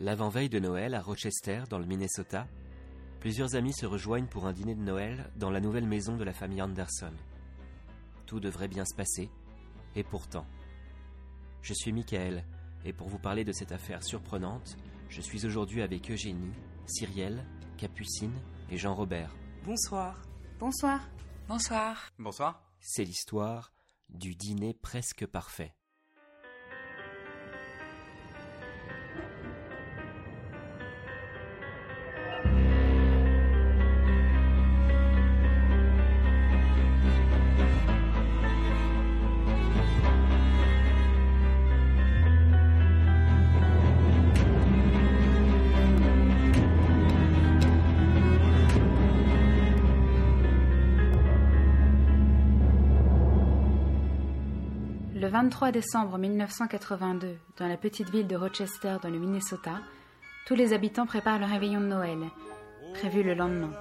L'avant-veille de Noël à Rochester, dans le Minnesota, plusieurs amis se rejoignent pour un dîner de Noël dans la nouvelle maison de la famille Anderson. Tout devrait bien se passer, et pourtant. Je suis Michael, et pour vous parler de cette affaire surprenante, je suis aujourd'hui avec Eugénie, Cyrielle, Capucine et Jean-Robert. Bonsoir. Bonsoir. Bonsoir. Bonsoir. C'est l'histoire du dîner presque parfait. 23 décembre 1982, dans la petite ville de Rochester, dans le Minnesota, tous les habitants préparent le réveillon de Noël, prévu le lendemain.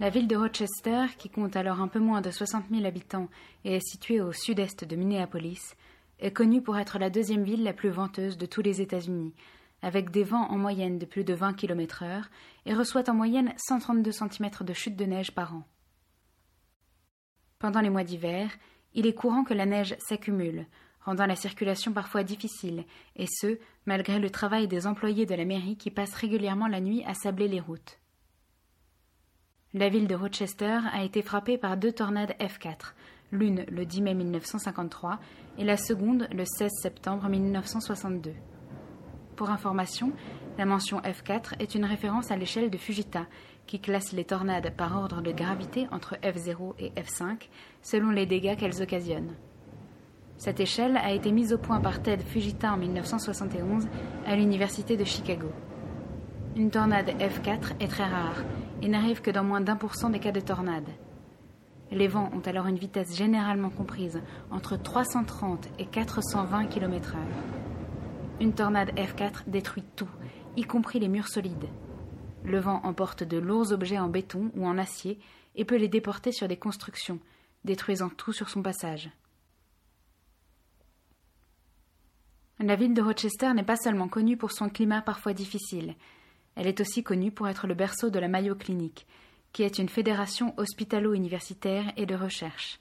La ville de Rochester, qui compte alors un peu moins de 60 000 habitants et est située au sud-est de Minneapolis, est connue pour être la deuxième ville la plus venteuse de tous les États-Unis, avec des vents en moyenne de plus de 20 km/h et reçoit en moyenne 132 cm de chute de neige par an. Pendant les mois d'hiver, il est courant que la neige s'accumule, rendant la circulation parfois difficile, et ce, malgré le travail des employés de la mairie qui passent régulièrement la nuit à sabler les routes. La ville de Rochester a été frappée par deux tornades F4, l'une le 10 mai 1953 et la seconde le 16 septembre 1962. Pour information, la mention F4 est une référence à l'échelle de Fujita, qui classe les tornades par ordre de gravité entre F0 et F5, selon les dégâts qu'elles occasionnent. Cette échelle a été mise au point par Ted Fujita en 1971 à l'Université de Chicago. Une tornade F4 est très rare et n'arrive que dans moins d'un pour cent des cas de tornade. Les vents ont alors une vitesse généralement comprise entre 330 et 420 km/h. Une tornade F4 détruit tout, y compris les murs solides. Le vent emporte de lourds objets en béton ou en acier et peut les déporter sur des constructions, détruisant tout sur son passage. La ville de Rochester n'est pas seulement connue pour son climat parfois difficile, elle est aussi connue pour être le berceau de la Mayo Clinic, qui est une fédération hospitalo-universitaire et de recherche.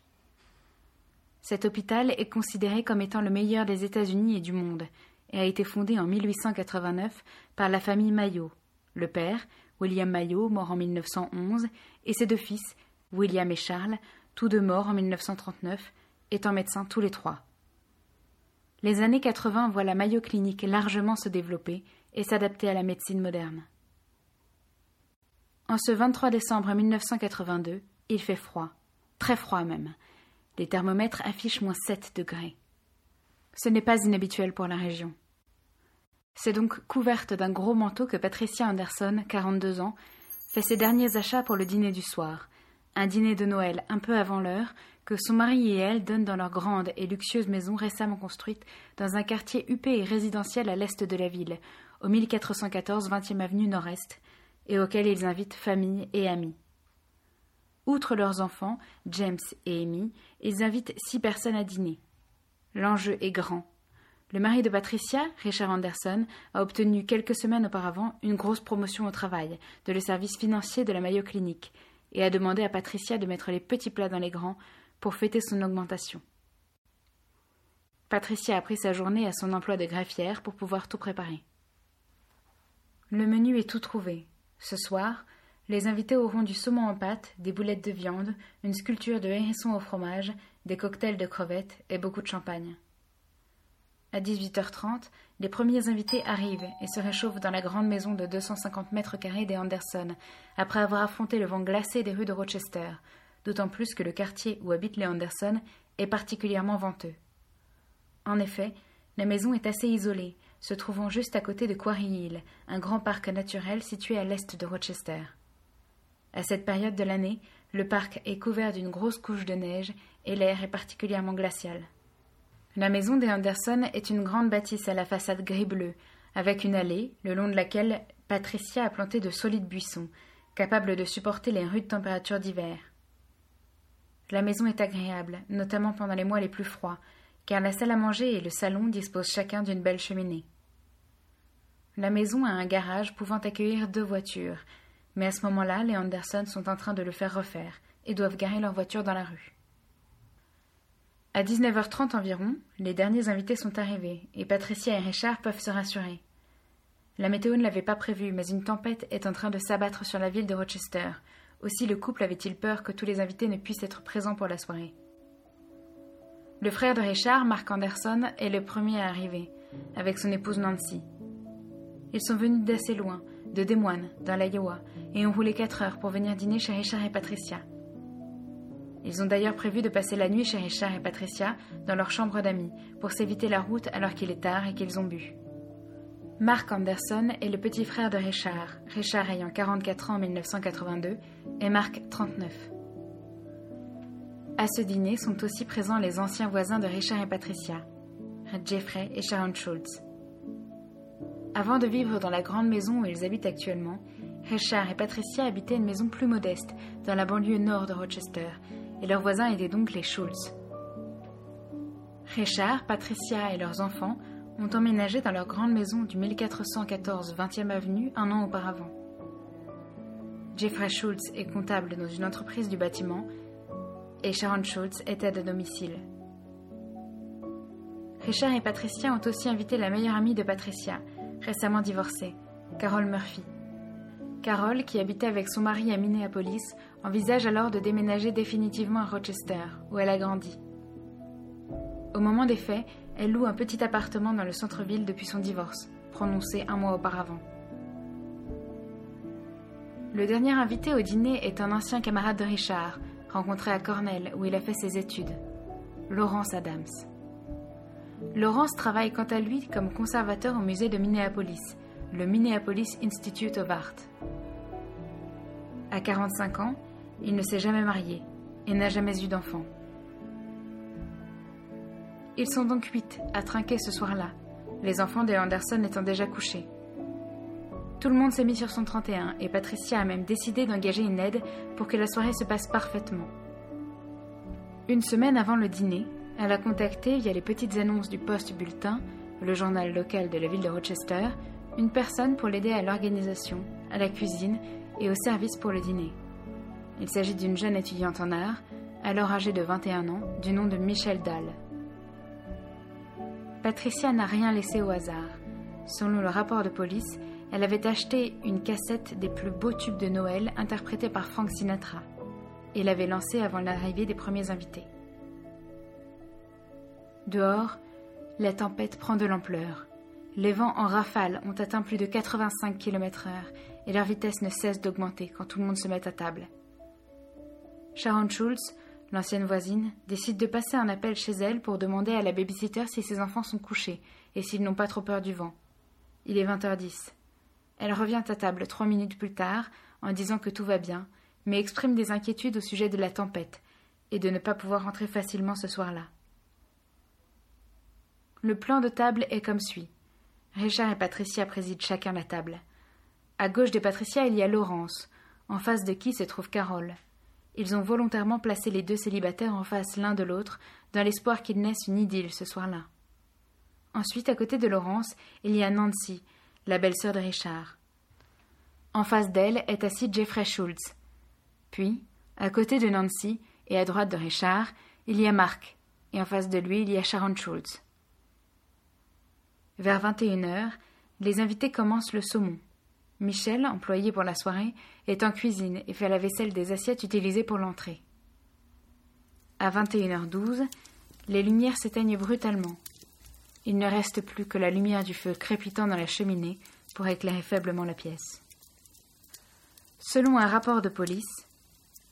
Cet hôpital est considéré comme étant le meilleur des États-Unis et du monde, et a été fondé en 1889 par la famille Mayo, le père, William Mayo, mort en 1911, et ses deux fils, William et Charles, tous deux morts en 1939, étant médecins tous les trois. Les années 80 voient la Mayo Clinique largement se développer et s'adapter à la médecine moderne. En ce 23 décembre 1982, il fait froid, très froid même. Les thermomètres affichent moins 7 degrés. Ce n'est pas inhabituel pour la région. C'est donc couverte d'un gros manteau que Patricia Anderson, 42 ans, fait ses derniers achats pour le dîner du soir, un dîner de Noël un peu avant l'heure que son mari et elle donnent dans leur grande et luxueuse maison récemment construite dans un quartier huppé et résidentiel à l'est de la ville, au 1414 20e avenue Nord-Est, et auquel ils invitent famille et amis. Outre leurs enfants, James et Amy, ils invitent six personnes à dîner. L'enjeu est grand. Le mari de Patricia, Richard Anderson, a obtenu quelques semaines auparavant une grosse promotion au travail de le service financier de la Mayo Clinic et a demandé à Patricia de mettre les petits plats dans les grands pour fêter son augmentation. Patricia a pris sa journée à son emploi de greffière pour pouvoir tout préparer. Le menu est tout trouvé. Ce soir, les invités auront du saumon en pâte, des boulettes de viande, une sculpture de hérisson au fromage, des cocktails de crevettes et beaucoup de champagne. À 18h30, les premiers invités arrivent et se réchauffent dans la grande maison de 250 mètres carrés des Anderson, après avoir affronté le vent glacé des rues de Rochester, d'autant plus que le quartier où habitent les Anderson est particulièrement venteux. En effet, la maison est assez isolée, se trouvant juste à côté de Quarry Hill, un grand parc naturel situé à l'est de Rochester. À cette période de l'année, le parc est couvert d'une grosse couche de neige et l'air est particulièrement glacial. La maison des Anderson est une grande bâtisse à la façade gris-bleu, avec une allée, le long de laquelle Patricia a planté de solides buissons, capables de supporter les rudes températures d'hiver. La maison est agréable, notamment pendant les mois les plus froids, car la salle à manger et le salon disposent chacun d'une belle cheminée. La maison a un garage pouvant accueillir deux voitures, mais à ce moment-là, les Anderson sont en train de le faire refaire et doivent garer leur voiture dans la rue. À 19h30 environ, les derniers invités sont arrivés et Patricia et Richard peuvent se rassurer. La météo ne l'avait pas prévu, mais une tempête est en train de s'abattre sur la ville de Rochester. Aussi le couple avait-il peur que tous les invités ne puissent être présents pour la soirée. Le frère de Richard, Mark Anderson, est le premier à arriver, avec son épouse Nancy. Ils sont venus d'assez loin, de Des Moines, dans l'Iowa, et ont roulé quatre heures pour venir dîner chez Richard et Patricia. Ils ont d'ailleurs prévu de passer la nuit chez Richard et Patricia dans leur chambre d'amis, pour s'éviter la route alors qu'il est tard et qu'ils ont bu. Mark Anderson est le petit frère de Richard, Richard ayant 44 ans en 1982 et Mark 39. À ce dîner sont aussi présents les anciens voisins de Richard et Patricia, Jeffrey et Sharon Schultz. Avant de vivre dans la grande maison où ils habitent actuellement, Richard et Patricia habitaient une maison plus modeste dans la banlieue nord de Rochester, et leurs voisins étaient donc les Schultz. Richard, Patricia et leurs enfants ont emménagé dans leur grande maison du 1414 20e avenue un an auparavant. Jeffrey Schultz est comptable dans une entreprise du bâtiment et Sharon Schultz est aide à domicile. Richard et Patricia ont aussi invité la meilleure amie de Patricia, récemment divorcée, Carol Murphy. Carol, qui habitait avec son mari à Minneapolis, envisage alors de déménager définitivement à Rochester, où elle a grandi. Au moment des faits, elle loue un petit appartement dans le centre-ville depuis son divorce, prononcé un mois auparavant. Le dernier invité au dîner est un ancien camarade de Richard, rencontré à Cornell où il a fait ses études, Laurence Adams. Laurence travaille quant à lui comme conservateur au musée de Minneapolis, le Minneapolis Institute of Art. À 45 ans, il ne s'est jamais marié et n'a jamais eu d'enfant. Ils sont donc huit à trinquer ce soir-là, les enfants des Anderson étant déjà couchés. Tout le monde s'est mis sur son 31 et Patricia a même décidé d'engager une aide pour que la soirée se passe parfaitement. Une semaine avant le dîner, elle a contacté via les petites annonces du Poste Bulletin, le journal local de la ville de Rochester, une personne pour l'aider à l'organisation, à la cuisine et au service pour le dîner. Il s'agit d'une jeune étudiante en art, alors âgée de 21 ans, du nom de Michelle Dahl. Patricia n'a rien laissé au hasard. Selon le rapport de police, elle avait acheté une cassette des plus beaux tubes de Noël interprétés par Frank Sinatra et l'avait lancée avant l'arrivée des premiers invités. Dehors, la tempête prend de l'ampleur. Les vents en rafale ont atteint plus de 85 km/h et leur vitesse ne cesse d'augmenter quand tout le monde se met à table. Sharon Schultz, L'ancienne voisine décide de passer un appel chez elle pour demander à la babysitter si ses enfants sont couchés et s'ils n'ont pas trop peur du vent. Il est 20h10. Elle revient à table trois minutes plus tard en disant que tout va bien, mais exprime des inquiétudes au sujet de la tempête et de ne pas pouvoir rentrer facilement ce soir-là. Le plan de table est comme suit. Richard et Patricia président chacun la table. À gauche de Patricia, il y a Laurence, en face de qui se trouve Carole. Ils ont volontairement placé les deux célibataires en face l'un de l'autre, dans l'espoir qu'ils naissent une idylle ce soir-là. Ensuite, à côté de Laurence, il y a Nancy, la belle-sœur de Richard. En face d'elle est assis Jeffrey Schultz. Puis, à côté de Nancy et à droite de Richard, il y a Mark, et en face de lui, il y a Sharon Schultz. Vers vingt et une heures, les invités commencent le saumon. Michel, employé pour la soirée, est en cuisine et fait la vaisselle des assiettes utilisées pour l'entrée. À 21h12, les lumières s'éteignent brutalement. Il ne reste plus que la lumière du feu crépitant dans la cheminée pour éclairer faiblement la pièce. Selon un rapport de police,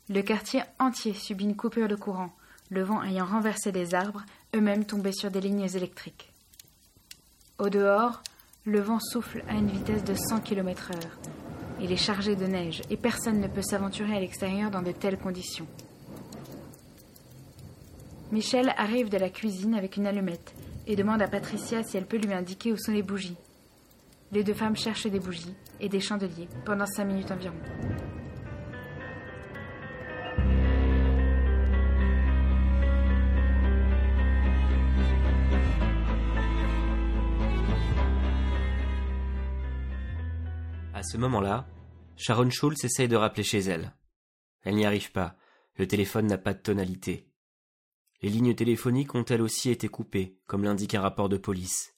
le quartier entier subit une coupure de courant, le vent ayant renversé des arbres, eux-mêmes tombés sur des lignes électriques. Au dehors, le vent souffle à une vitesse de 100 km/h. Il est chargé de neige et personne ne peut s'aventurer à l'extérieur dans de telles conditions. Michel arrive de la cuisine avec une allumette et demande à Patricia si elle peut lui indiquer où sont les bougies. Les deux femmes cherchent des bougies et des chandeliers pendant cinq minutes environ. À ce moment-là, Sharon Schultz essaye de rappeler chez elle. Elle n'y arrive pas, le téléphone n'a pas de tonalité. Les lignes téléphoniques ont elles aussi été coupées, comme l'indique un rapport de police.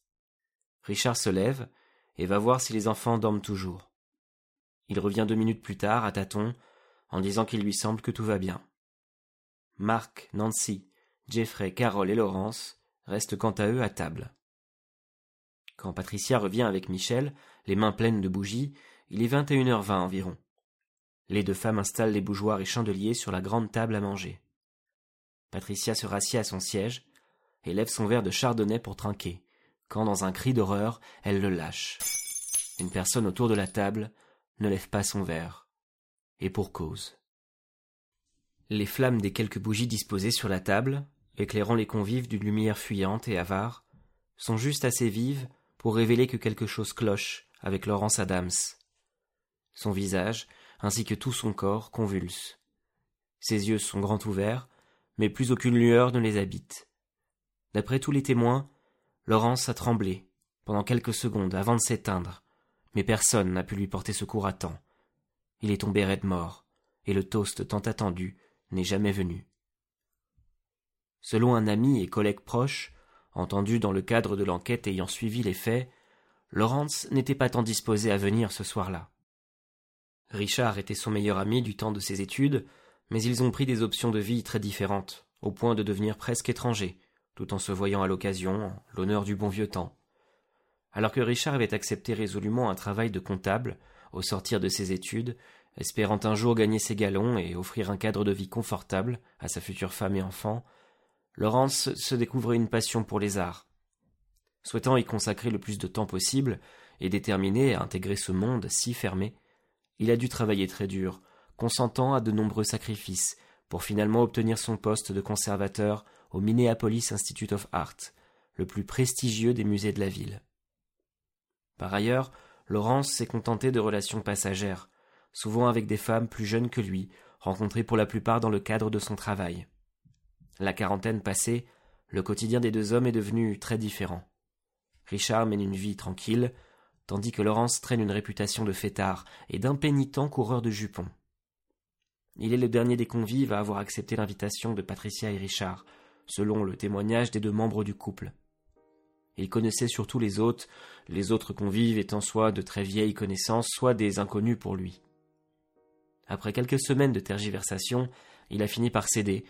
Richard se lève et va voir si les enfants dorment toujours. Il revient deux minutes plus tard, à tâtons, en disant qu'il lui semble que tout va bien. Marc, Nancy, Jeffrey, Carole et Laurence restent quant à eux à table. Quand Patricia revient avec Michel, les mains pleines de bougies, il est 21h20 environ. Les deux femmes installent les bougeoirs et chandeliers sur la grande table à manger. Patricia se rassied à son siège et lève son verre de chardonnay pour trinquer, quand dans un cri d'horreur, elle le lâche. Une personne autour de la table ne lève pas son verre. Et pour cause. Les flammes des quelques bougies disposées sur la table, éclairant les convives d'une lumière fuyante et avare, sont juste assez vives pour révéler que quelque chose cloche avec Laurence Adams. Son visage, ainsi que tout son corps, convulse. Ses yeux sont grands ouverts, mais plus aucune lueur ne les habite. D'après tous les témoins, Laurence a tremblé, pendant quelques secondes avant de s'éteindre, mais personne n'a pu lui porter secours à temps. Il est tombé raide mort, et le toast tant attendu n'est jamais venu. Selon un ami et collègue proche, entendu dans le cadre de l'enquête ayant suivi les faits, Laurence n'était pas tant disposé à venir ce soir-là. Richard était son meilleur ami du temps de ses études, mais ils ont pris des options de vie très différentes, au point de devenir presque étrangers, tout en se voyant à l'occasion, l'honneur du bon vieux temps. Alors que Richard avait accepté résolument un travail de comptable, au sortir de ses études, espérant un jour gagner ses galons et offrir un cadre de vie confortable à sa future femme et enfant, Laurence se découvrait une passion pour les arts. Souhaitant y consacrer le plus de temps possible, et déterminé à intégrer ce monde si fermé, il a dû travailler très dur, consentant à de nombreux sacrifices, pour finalement obtenir son poste de conservateur au Minneapolis Institute of Art, le plus prestigieux des musées de la ville. Par ailleurs, Laurence s'est contentée de relations passagères, souvent avec des femmes plus jeunes que lui, rencontrées pour la plupart dans le cadre de son travail. La quarantaine passée, le quotidien des deux hommes est devenu très différent. Richard mène une vie tranquille, tandis que Laurence traîne une réputation de fêtard et d'impénitent coureur de jupons. Il est le dernier des convives à avoir accepté l'invitation de Patricia et Richard, selon le témoignage des deux membres du couple. Il connaissait surtout les hôtes, les autres convives étant soit de très vieilles connaissances, soit des inconnus pour lui. Après quelques semaines de tergiversation, il a fini par céder,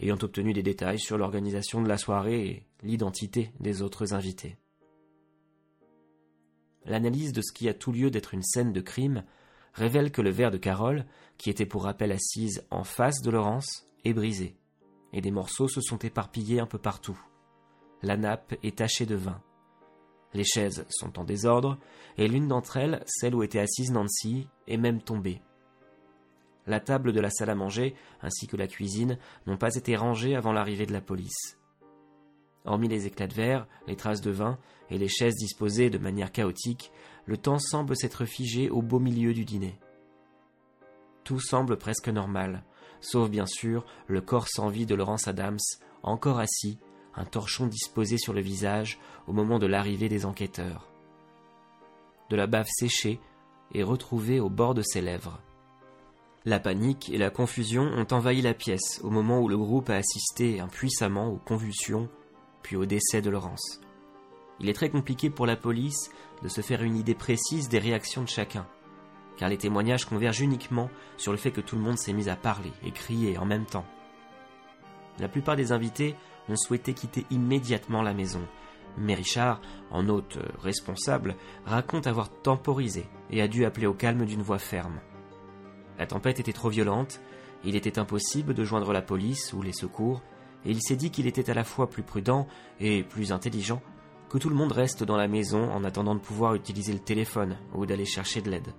ayant obtenu des détails sur l'organisation de la soirée et l'identité des autres invités. L'analyse de ce qui a tout lieu d'être une scène de crime révèle que le verre de Carole, qui était pour rappel assise en face de Laurence, est brisé, et des morceaux se sont éparpillés un peu partout. La nappe est tachée de vin. Les chaises sont en désordre, et l'une d'entre elles, celle où était assise Nancy, est même tombée. La table de la salle à manger, ainsi que la cuisine, n'ont pas été rangées avant l'arrivée de la police. Hormis les éclats de verre, les traces de vin et les chaises disposées de manière chaotique, le temps semble s'être figé au beau milieu du dîner. Tout semble presque normal, sauf bien sûr le corps sans vie de Laurence Adams, encore assis, un torchon disposé sur le visage au moment de l'arrivée des enquêteurs. De la bave séchée est retrouvée au bord de ses lèvres. La panique et la confusion ont envahi la pièce au moment où le groupe a assisté impuissamment aux convulsions, puis au décès de Laurence. Il est très compliqué pour la police de se faire une idée précise des réactions de chacun, car les témoignages convergent uniquement sur le fait que tout le monde s'est mis à parler et crier en même temps. La plupart des invités ont souhaité quitter immédiatement la maison. Mais Richard, en hôte responsable, raconte avoir temporisé et a dû appeler au calme d'une voix ferme. La tempête était trop violente, il était impossible de joindre la police ou les secours, et il s'est dit qu'il était à la fois plus prudent et plus intelligent que tout le monde reste dans la maison en attendant de pouvoir utiliser le téléphone ou d'aller chercher de l'aide.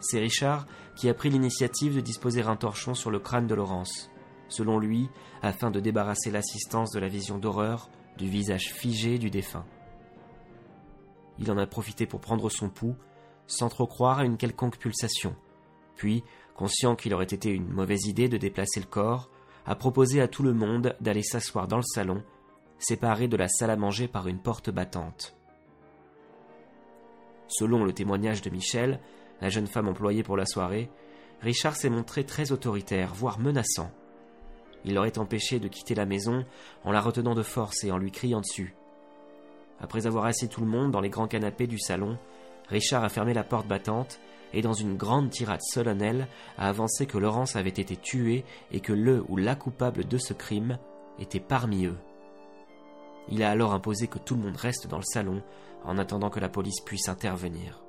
C'est Richard qui a pris l'initiative de disposer un torchon sur le crâne de Laurence selon lui, afin de débarrasser l'assistance de la vision d'horreur du visage figé du défunt. Il en a profité pour prendre son pouls, sans trop croire à une quelconque pulsation, puis, conscient qu'il aurait été une mauvaise idée de déplacer le corps, a proposé à tout le monde d'aller s'asseoir dans le salon, séparé de la salle à manger par une porte battante. Selon le témoignage de Michel, la jeune femme employée pour la soirée, Richard s'est montré très autoritaire, voire menaçant. Il l'aurait empêché de quitter la maison en la retenant de force et en lui criant dessus. Après avoir assis tout le monde dans les grands canapés du salon, Richard a fermé la porte battante et dans une grande tirade solennelle a avancé que Laurence avait été tuée et que le ou la coupable de ce crime était parmi eux. Il a alors imposé que tout le monde reste dans le salon en attendant que la police puisse intervenir.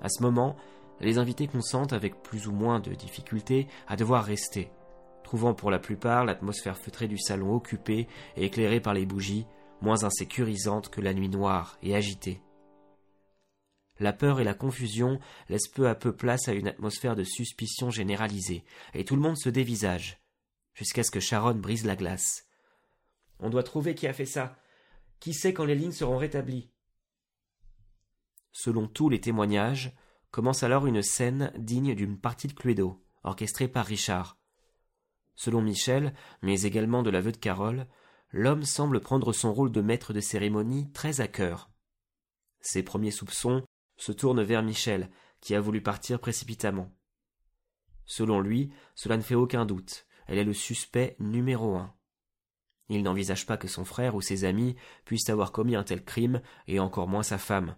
À ce moment, les invités consentent avec plus ou moins de difficulté à devoir rester, trouvant pour la plupart l'atmosphère feutrée du salon occupée et éclairée par les bougies moins insécurisante que la nuit noire et agitée. La peur et la confusion laissent peu à peu place à une atmosphère de suspicion généralisée, et tout le monde se dévisage, jusqu'à ce que Sharon brise la glace. On doit trouver qui a fait ça. Qui sait quand les lignes seront rétablies? Selon tous les témoignages, commence alors une scène digne d'une partie de Cluedo, orchestrée par Richard. Selon Michel, mais également de l'aveu de Carole, l'homme semble prendre son rôle de maître de cérémonie très à cœur. Ses premiers soupçons se tournent vers Michel, qui a voulu partir précipitamment. Selon lui, cela ne fait aucun doute, elle est le suspect numéro un. Il n'envisage pas que son frère ou ses amis puissent avoir commis un tel crime, et encore moins sa femme.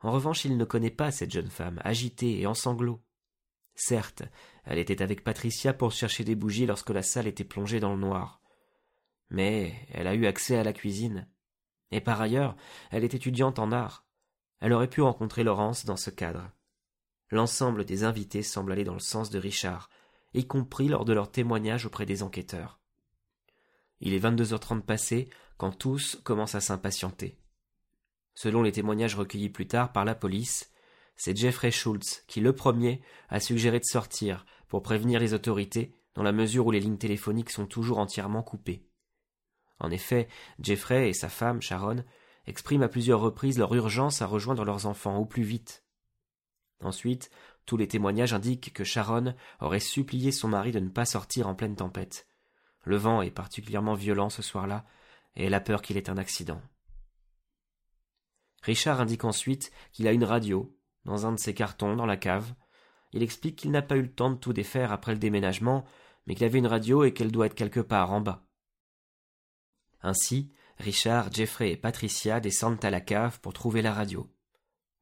En revanche, il ne connaît pas cette jeune femme, agitée et en sanglots. Certes, elle était avec Patricia pour chercher des bougies lorsque la salle était plongée dans le noir. Mais elle a eu accès à la cuisine. Et par ailleurs, elle est étudiante en art. Elle aurait pu rencontrer Laurence dans ce cadre. L'ensemble des invités semble aller dans le sens de Richard, y compris lors de leur témoignage auprès des enquêteurs. Il est 22h30 passé quand tous commencent à s'impatienter. Selon les témoignages recueillis plus tard par la police, c'est Jeffrey Schultz qui, le premier, a suggéré de sortir pour prévenir les autorités dans la mesure où les lignes téléphoniques sont toujours entièrement coupées. En effet, Jeffrey et sa femme, Sharon, expriment à plusieurs reprises leur urgence à rejoindre leurs enfants au plus vite. Ensuite, tous les témoignages indiquent que Sharon aurait supplié son mari de ne pas sortir en pleine tempête. Le vent est particulièrement violent ce soir-là, et elle a peur qu'il ait un accident. Richard indique ensuite qu'il a une radio, dans un de ses cartons, dans la cave. Il explique qu'il n'a pas eu le temps de tout défaire après le déménagement, mais qu'il avait une radio et qu'elle doit être quelque part en bas. Ainsi, Richard, Jeffrey et Patricia descendent à la cave pour trouver la radio.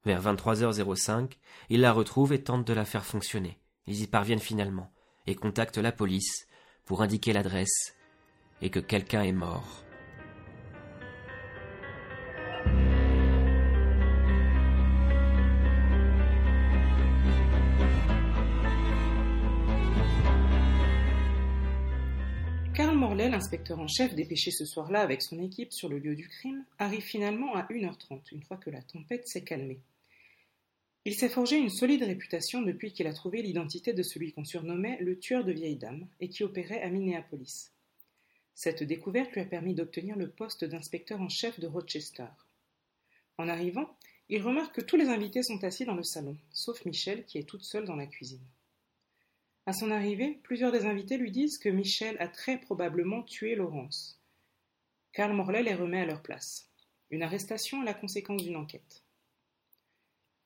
Vers 23h05, ils la retrouvent et tentent de la faire fonctionner. Ils y parviennent finalement et contactent la police pour indiquer l'adresse et que quelqu'un est mort. L'inspecteur en chef dépêché ce soir-là avec son équipe sur le lieu du crime, arrive finalement à 1h30, une fois que la tempête s'est calmée. Il s'est forgé une solide réputation depuis qu'il a trouvé l'identité de celui qu'on surnommait le tueur de vieilles dames et qui opérait à Minneapolis. Cette découverte lui a permis d'obtenir le poste d'inspecteur en chef de Rochester. En arrivant, il remarque que tous les invités sont assis dans le salon, sauf Michel qui est toute seule dans la cuisine. À son arrivée, plusieurs des invités lui disent que Michel a très probablement tué Laurence. Karl Morley les remet à leur place. Une arrestation est la conséquence d'une enquête.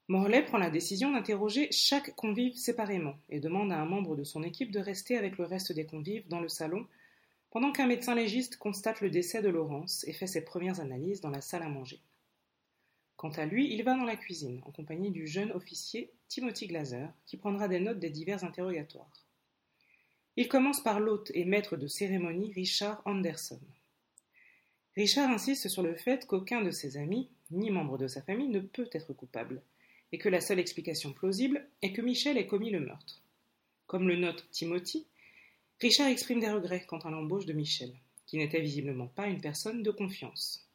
Morley prend la décision d'interroger chaque convive séparément et demande à un membre de son équipe de rester avec le reste des convives dans le salon pendant qu'un médecin légiste constate le décès de Laurence et fait ses premières analyses dans la salle à manger. Quant à lui, il va dans la cuisine, en compagnie du jeune officier Timothy Glaser, qui prendra des notes des divers interrogatoires. Il commence par l'hôte et maître de cérémonie Richard Anderson. Richard insiste sur le fait qu'aucun de ses amis, ni membre de sa famille, ne peut être coupable, et que la seule explication plausible est que Michel ait commis le meurtre. Comme le note Timothy, Richard exprime des regrets quant à l'embauche de Michel, qui n'était visiblement pas une personne de confiance.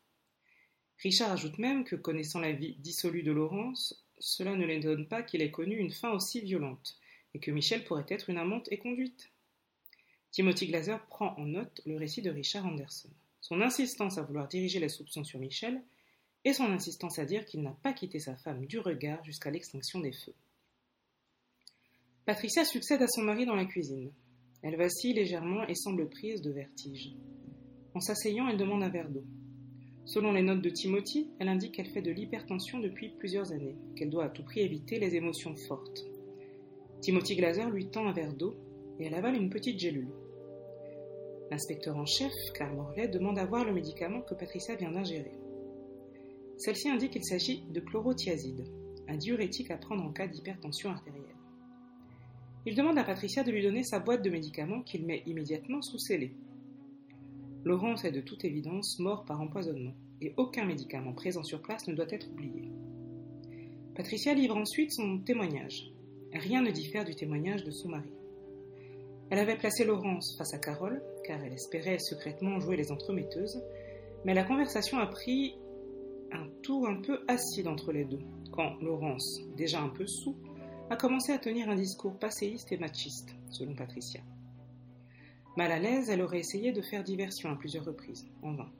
Richard ajoute même que, connaissant la vie dissolue de Laurence, cela ne l'étonne pas qu'il ait connu une fin aussi violente, et que Michel pourrait être une amante et conduite. Timothy Glaser prend en note le récit de Richard Anderson, son insistance à vouloir diriger les soupçons sur Michel, et son insistance à dire qu'il n'a pas quitté sa femme du regard jusqu'à l'extinction des feux. Patricia succède à son mari dans la cuisine. Elle vacille légèrement et semble prise de vertige. En s'asseyant, elle demande un verre d'eau. Selon les notes de Timothy, elle indique qu'elle fait de l'hypertension depuis plusieurs années, qu'elle doit à tout prix éviter les émotions fortes. Timothy Glaser lui tend un verre d'eau et elle avale une petite gélule. L'inspecteur en chef, Carl Morley, demande à voir le médicament que Patricia vient d'ingérer. Celle-ci indique qu'il s'agit de chlorothiazide, un diurétique à prendre en cas d'hypertension artérielle. Il demande à Patricia de lui donner sa boîte de médicaments qu'il met immédiatement sous scellé. Laurence est de toute évidence mort par empoisonnement, et aucun médicament présent sur place ne doit être oublié. Patricia livre ensuite son témoignage. Rien ne diffère du témoignage de son mari. Elle avait placé Laurence face à Carole, car elle espérait secrètement jouer les entremetteuses, mais la conversation a pris un tour un peu acide entre les deux, quand Laurence, déjà un peu sous, a commencé à tenir un discours passéiste et machiste, selon Patricia. Mal à l'aise, elle aurait essayé de faire diversion à plusieurs reprises, en vain.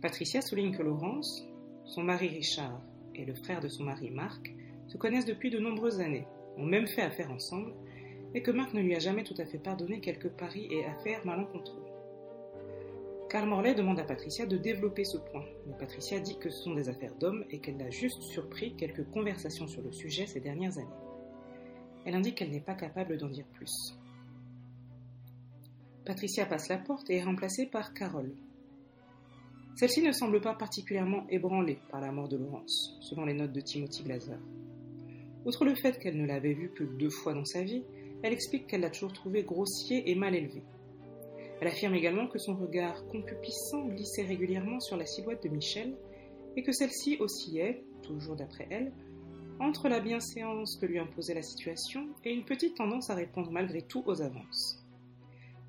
Patricia souligne que Laurence, son mari Richard et le frère de son mari Marc se connaissent depuis de nombreuses années, ont même fait affaire ensemble, et que Marc ne lui a jamais tout à fait pardonné quelques paris et affaires malencontreux. Karl Morley demande à Patricia de développer ce point, mais Patricia dit que ce sont des affaires d'hommes et qu'elle a juste surpris quelques conversations sur le sujet ces dernières années. Elle indique qu'elle n'est pas capable d'en dire plus. Patricia passe la porte et est remplacée par Carole. Celle-ci ne semble pas particulièrement ébranlée par la mort de Laurence, selon les notes de Timothy Glaser. Outre le fait qu'elle ne l'avait vu que deux fois dans sa vie, elle explique qu'elle l'a toujours trouvé grossier et mal élevé. Elle affirme également que son regard concupiscent glissait régulièrement sur la silhouette de Michel et que celle-ci oscillait, toujours d'après elle, entre la bienséance que lui imposait la situation et une petite tendance à répondre malgré tout aux avances.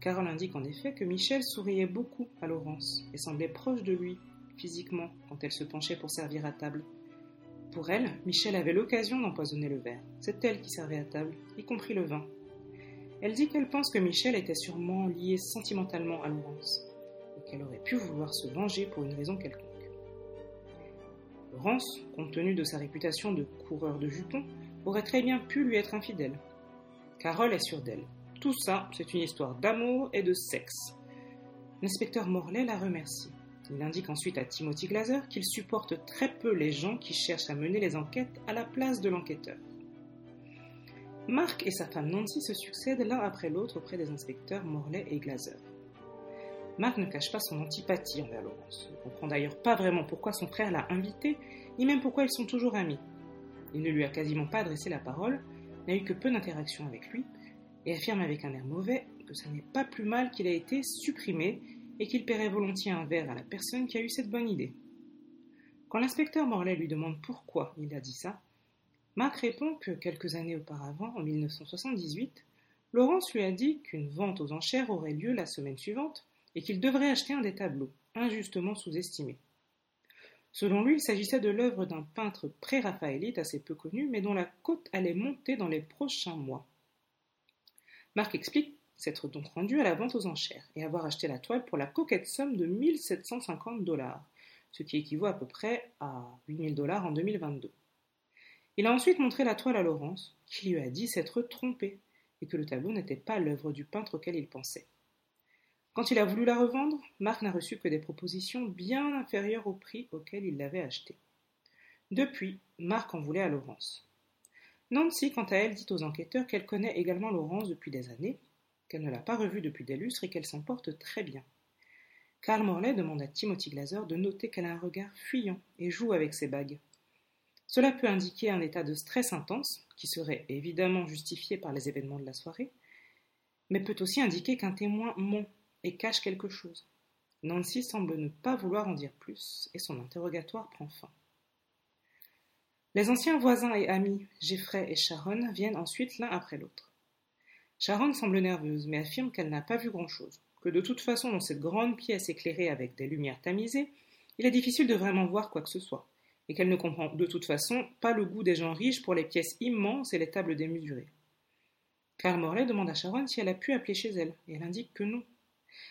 Carole indique en effet que Michel souriait beaucoup à Laurence et semblait proche de lui, physiquement, quand elle se penchait pour servir à table. Pour elle, Michel avait l'occasion d'empoisonner le verre. C'est elle qui servait à table, y compris le vin. Elle dit qu'elle pense que Michel était sûrement lié sentimentalement à Laurence et qu'elle aurait pu vouloir se venger pour une raison quelconque. Laurence, compte tenu de sa réputation de coureur de jupons, aurait très bien pu lui être infidèle. Carole est sûre d'elle. Tout ça, c'est une histoire d'amour et de sexe. L'inspecteur Morlaix la remercie. Il indique ensuite à Timothy Glaser qu'il supporte très peu les gens qui cherchent à mener les enquêtes à la place de l'enquêteur. Marc et sa femme Nancy se succèdent l'un après l'autre auprès des inspecteurs Morlaix et Glaser. Marc ne cache pas son antipathie envers Laurence. Il ne comprend d'ailleurs pas vraiment pourquoi son frère l'a invité, ni même pourquoi ils sont toujours amis. Il ne lui a quasiment pas adressé la parole, n'a eu que peu d'interactions avec lui, et affirme avec un air mauvais que ce n'est pas plus mal qu'il ait été supprimé et qu'il paierait volontiers un verre à la personne qui a eu cette bonne idée. Quand l'inspecteur Morlaix lui demande pourquoi il a dit ça, Marc répond que quelques années auparavant, en 1978, Laurence lui a dit qu'une vente aux enchères aurait lieu la semaine suivante et qu'il devrait acheter un des tableaux, injustement sous-estimé. Selon lui, il s'agissait de l'œuvre d'un peintre pré-raphaélite assez peu connu, mais dont la cote allait monter dans les prochains mois. Marc explique s'être donc rendu à la vente aux enchères et avoir acheté la toile pour la coquette somme de 1750 dollars, ce qui équivaut à peu près à 8000 dollars en 2022. Il a ensuite montré la toile à Laurence, qui lui a dit s'être trompé et que le tableau n'était pas l'œuvre du peintre auquel il pensait. Quand il a voulu la revendre, Marc n'a reçu que des propositions bien inférieures au prix auquel il l'avait acheté. Depuis, Marc en voulait à Laurence. Nancy, quant à elle, dit aux enquêteurs qu'elle connaît également Laurence depuis des années, qu'elle ne l'a pas revue depuis des lustres et qu'elle s'en porte très bien. Karl Morley demande à Timothy Glaser de noter qu'elle a un regard fuyant et joue avec ses bagues. Cela peut indiquer un état de stress intense, qui serait évidemment justifié par les événements de la soirée, mais peut aussi indiquer qu'un témoin ment et cache quelque chose. Nancy semble ne pas vouloir en dire plus, et son interrogatoire prend fin. Les anciens voisins et amis, Jeffrey et Sharon, viennent ensuite l'un après l'autre. Sharon semble nerveuse, mais affirme qu'elle n'a pas vu grand-chose, que de toute façon, dans cette grande pièce éclairée avec des lumières tamisées, il est difficile de vraiment voir quoi que ce soit et qu'elle ne comprend de toute façon pas le goût des gens riches pour les pièces immenses et les tables démesurées. Claire Morlaix demande à Sharon si elle a pu appeler chez elle, et elle indique que non.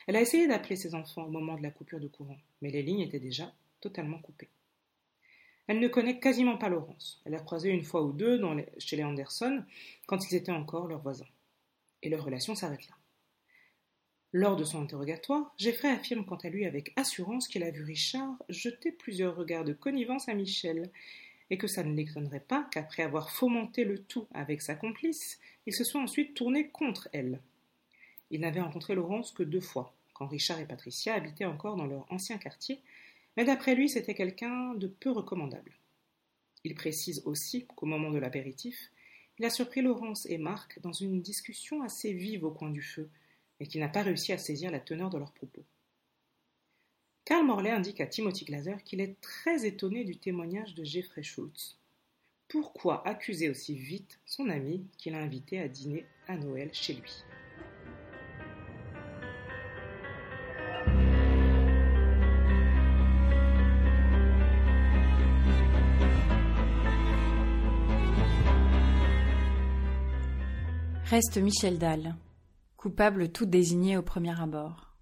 Elle a essayé d'appeler ses enfants au moment de la coupure de courant, mais les lignes étaient déjà totalement coupées. Elle ne connaît quasiment pas Laurence. Elle l'a croisée une fois ou deux chez les Anderson, quand ils étaient encore leurs voisins. Et leur relation s'arrête là. Lors de son interrogatoire, Jeffrey affirme quant à lui avec assurance qu'il a vu Richard jeter plusieurs regards de connivence à Michel, et que ça ne l'étonnerait pas qu'après avoir fomenté le tout avec sa complice, il se soit ensuite tourné contre elle. Il n'avait rencontré Laurence que deux fois, quand Richard et Patricia habitaient encore dans leur ancien quartier, mais d'après lui c'était quelqu'un de peu recommandable. Il précise aussi qu'au moment de l'apéritif, il a surpris Laurence et Marc dans une discussion assez vive au coin du feu, et qu'il n'a pas réussi à saisir la teneur de leurs propos. Karl Morley indique à Timothy Glaser qu'il est très étonné du témoignage de Jeffrey Schultz. Pourquoi accuser aussi vite son ami qu'il a invité à dîner à Noël chez lui? Reste Michel Dalle, coupable tout désigné au premier abord.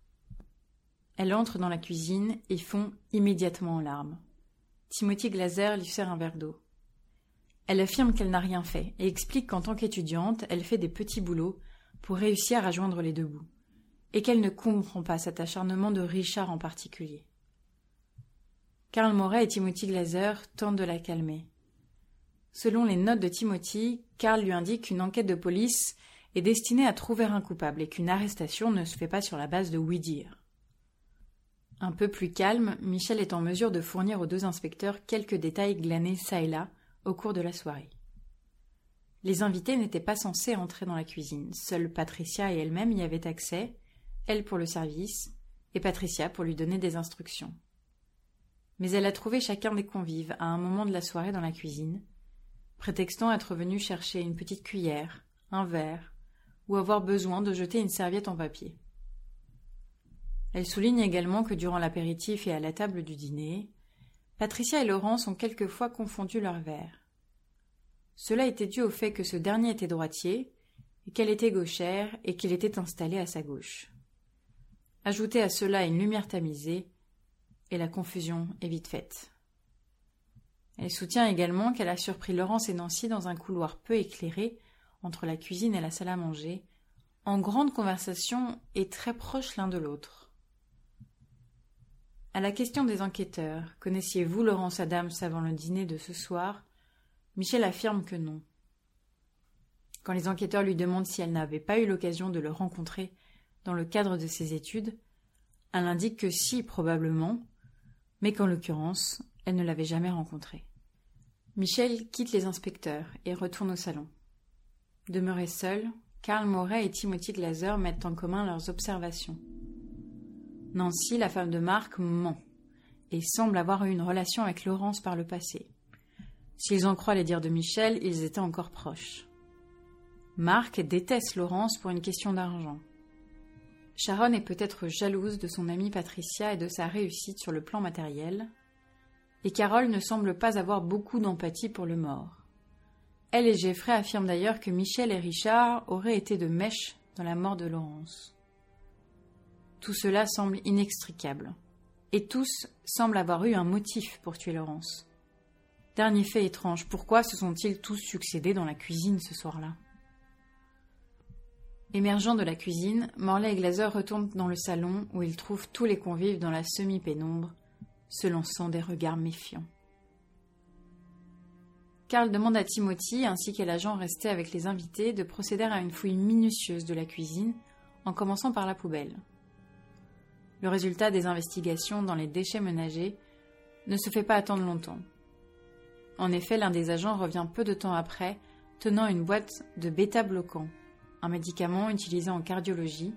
Elle entre dans la cuisine et fond immédiatement en larmes. Timothy Glaser lui sert un verre d'eau. Elle affirme qu'elle n'a rien fait et explique qu'en tant qu'étudiante, elle fait des petits boulots pour réussir à joindre les deux bouts, et qu'elle ne comprend pas cet acharnement de Richard en particulier. Karl Moret et Timothy Glaser tentent de la calmer. Selon les notes de Timothy, Karl lui indique qu'une enquête de police est destinée à trouver un coupable et qu'une arrestation ne se fait pas sur la base de oui-dire. Un peu plus calme, Michel est en mesure de fournir aux deux inspecteurs quelques détails glanés çà et là au cours de la soirée. Les invités n'étaient pas censés entrer dans la cuisine. Seules Patricia et elle-même y avaient accès, elle pour le service, et Patricia pour lui donner des instructions. Mais elle a trouvé chacun des convives à un moment de la soirée dans la cuisine, prétextant être venu chercher une petite cuillère, un verre, ou avoir besoin de jeter une serviette en papier. Elle souligne également que durant l'apéritif et à la table du dîner, Patricia et Laurence ont quelquefois confondu leurs verres. Cela était dû au fait que ce dernier était droitier, et qu'elle était gauchère, et qu'il était installé à sa gauche. Ajoutez à cela une lumière tamisée, et la confusion est vite faite. Elle soutient également qu'elle a surpris Laurence et Nancy dans un couloir peu éclairé entre la cuisine et la salle à manger, en grande conversation et très proches l'un de l'autre. À la question des enquêteurs Connaissiez-vous Laurence Adams avant le dîner de ce soir? Michel affirme que non. Quand les enquêteurs lui demandent si elle n'avait pas eu l'occasion de le rencontrer dans le cadre de ses études, elle indique que si, probablement, mais qu'en l'occurrence, elle ne l'avait jamais rencontré. Michel quitte les inspecteurs et retourne au salon. Demeurés seuls, Karl Moret et Timothy Glaser mettent en commun leurs observations. Nancy, la femme de Marc, ment et semble avoir eu une relation avec Laurence par le passé. S'ils en croient les dires de Michel, ils étaient encore proches. Marc déteste Laurence pour une question d'argent. Sharon est peut-être jalouse de son amie Patricia et de sa réussite sur le plan matériel, et Carole ne semble pas avoir beaucoup d'empathie pour le mort. Elle et Jeffrey affirment d'ailleurs que Michel et Richard auraient été de mèche dans la mort de Laurence. Tout cela semble inextricable, et tous semblent avoir eu un motif pour tuer Laurence. Dernier fait étrange, pourquoi se sont-ils tous succédés dans la cuisine ce soir-là? Émergeant de la cuisine, Morlaix et Glaser retournent dans le salon où ils trouvent tous les convives dans la semi-pénombre, se lançant des regards méfiants. Karl demande à Timothy ainsi qu'à l'agent resté avec les invités de procéder à une fouille minutieuse de la cuisine, en commençant par la poubelle. Le résultat des investigations dans les déchets ménagers ne se fait pas attendre longtemps. En effet, l'un des agents revient peu de temps après, tenant une boîte de bêta-bloquant, un médicament utilisé en cardiologie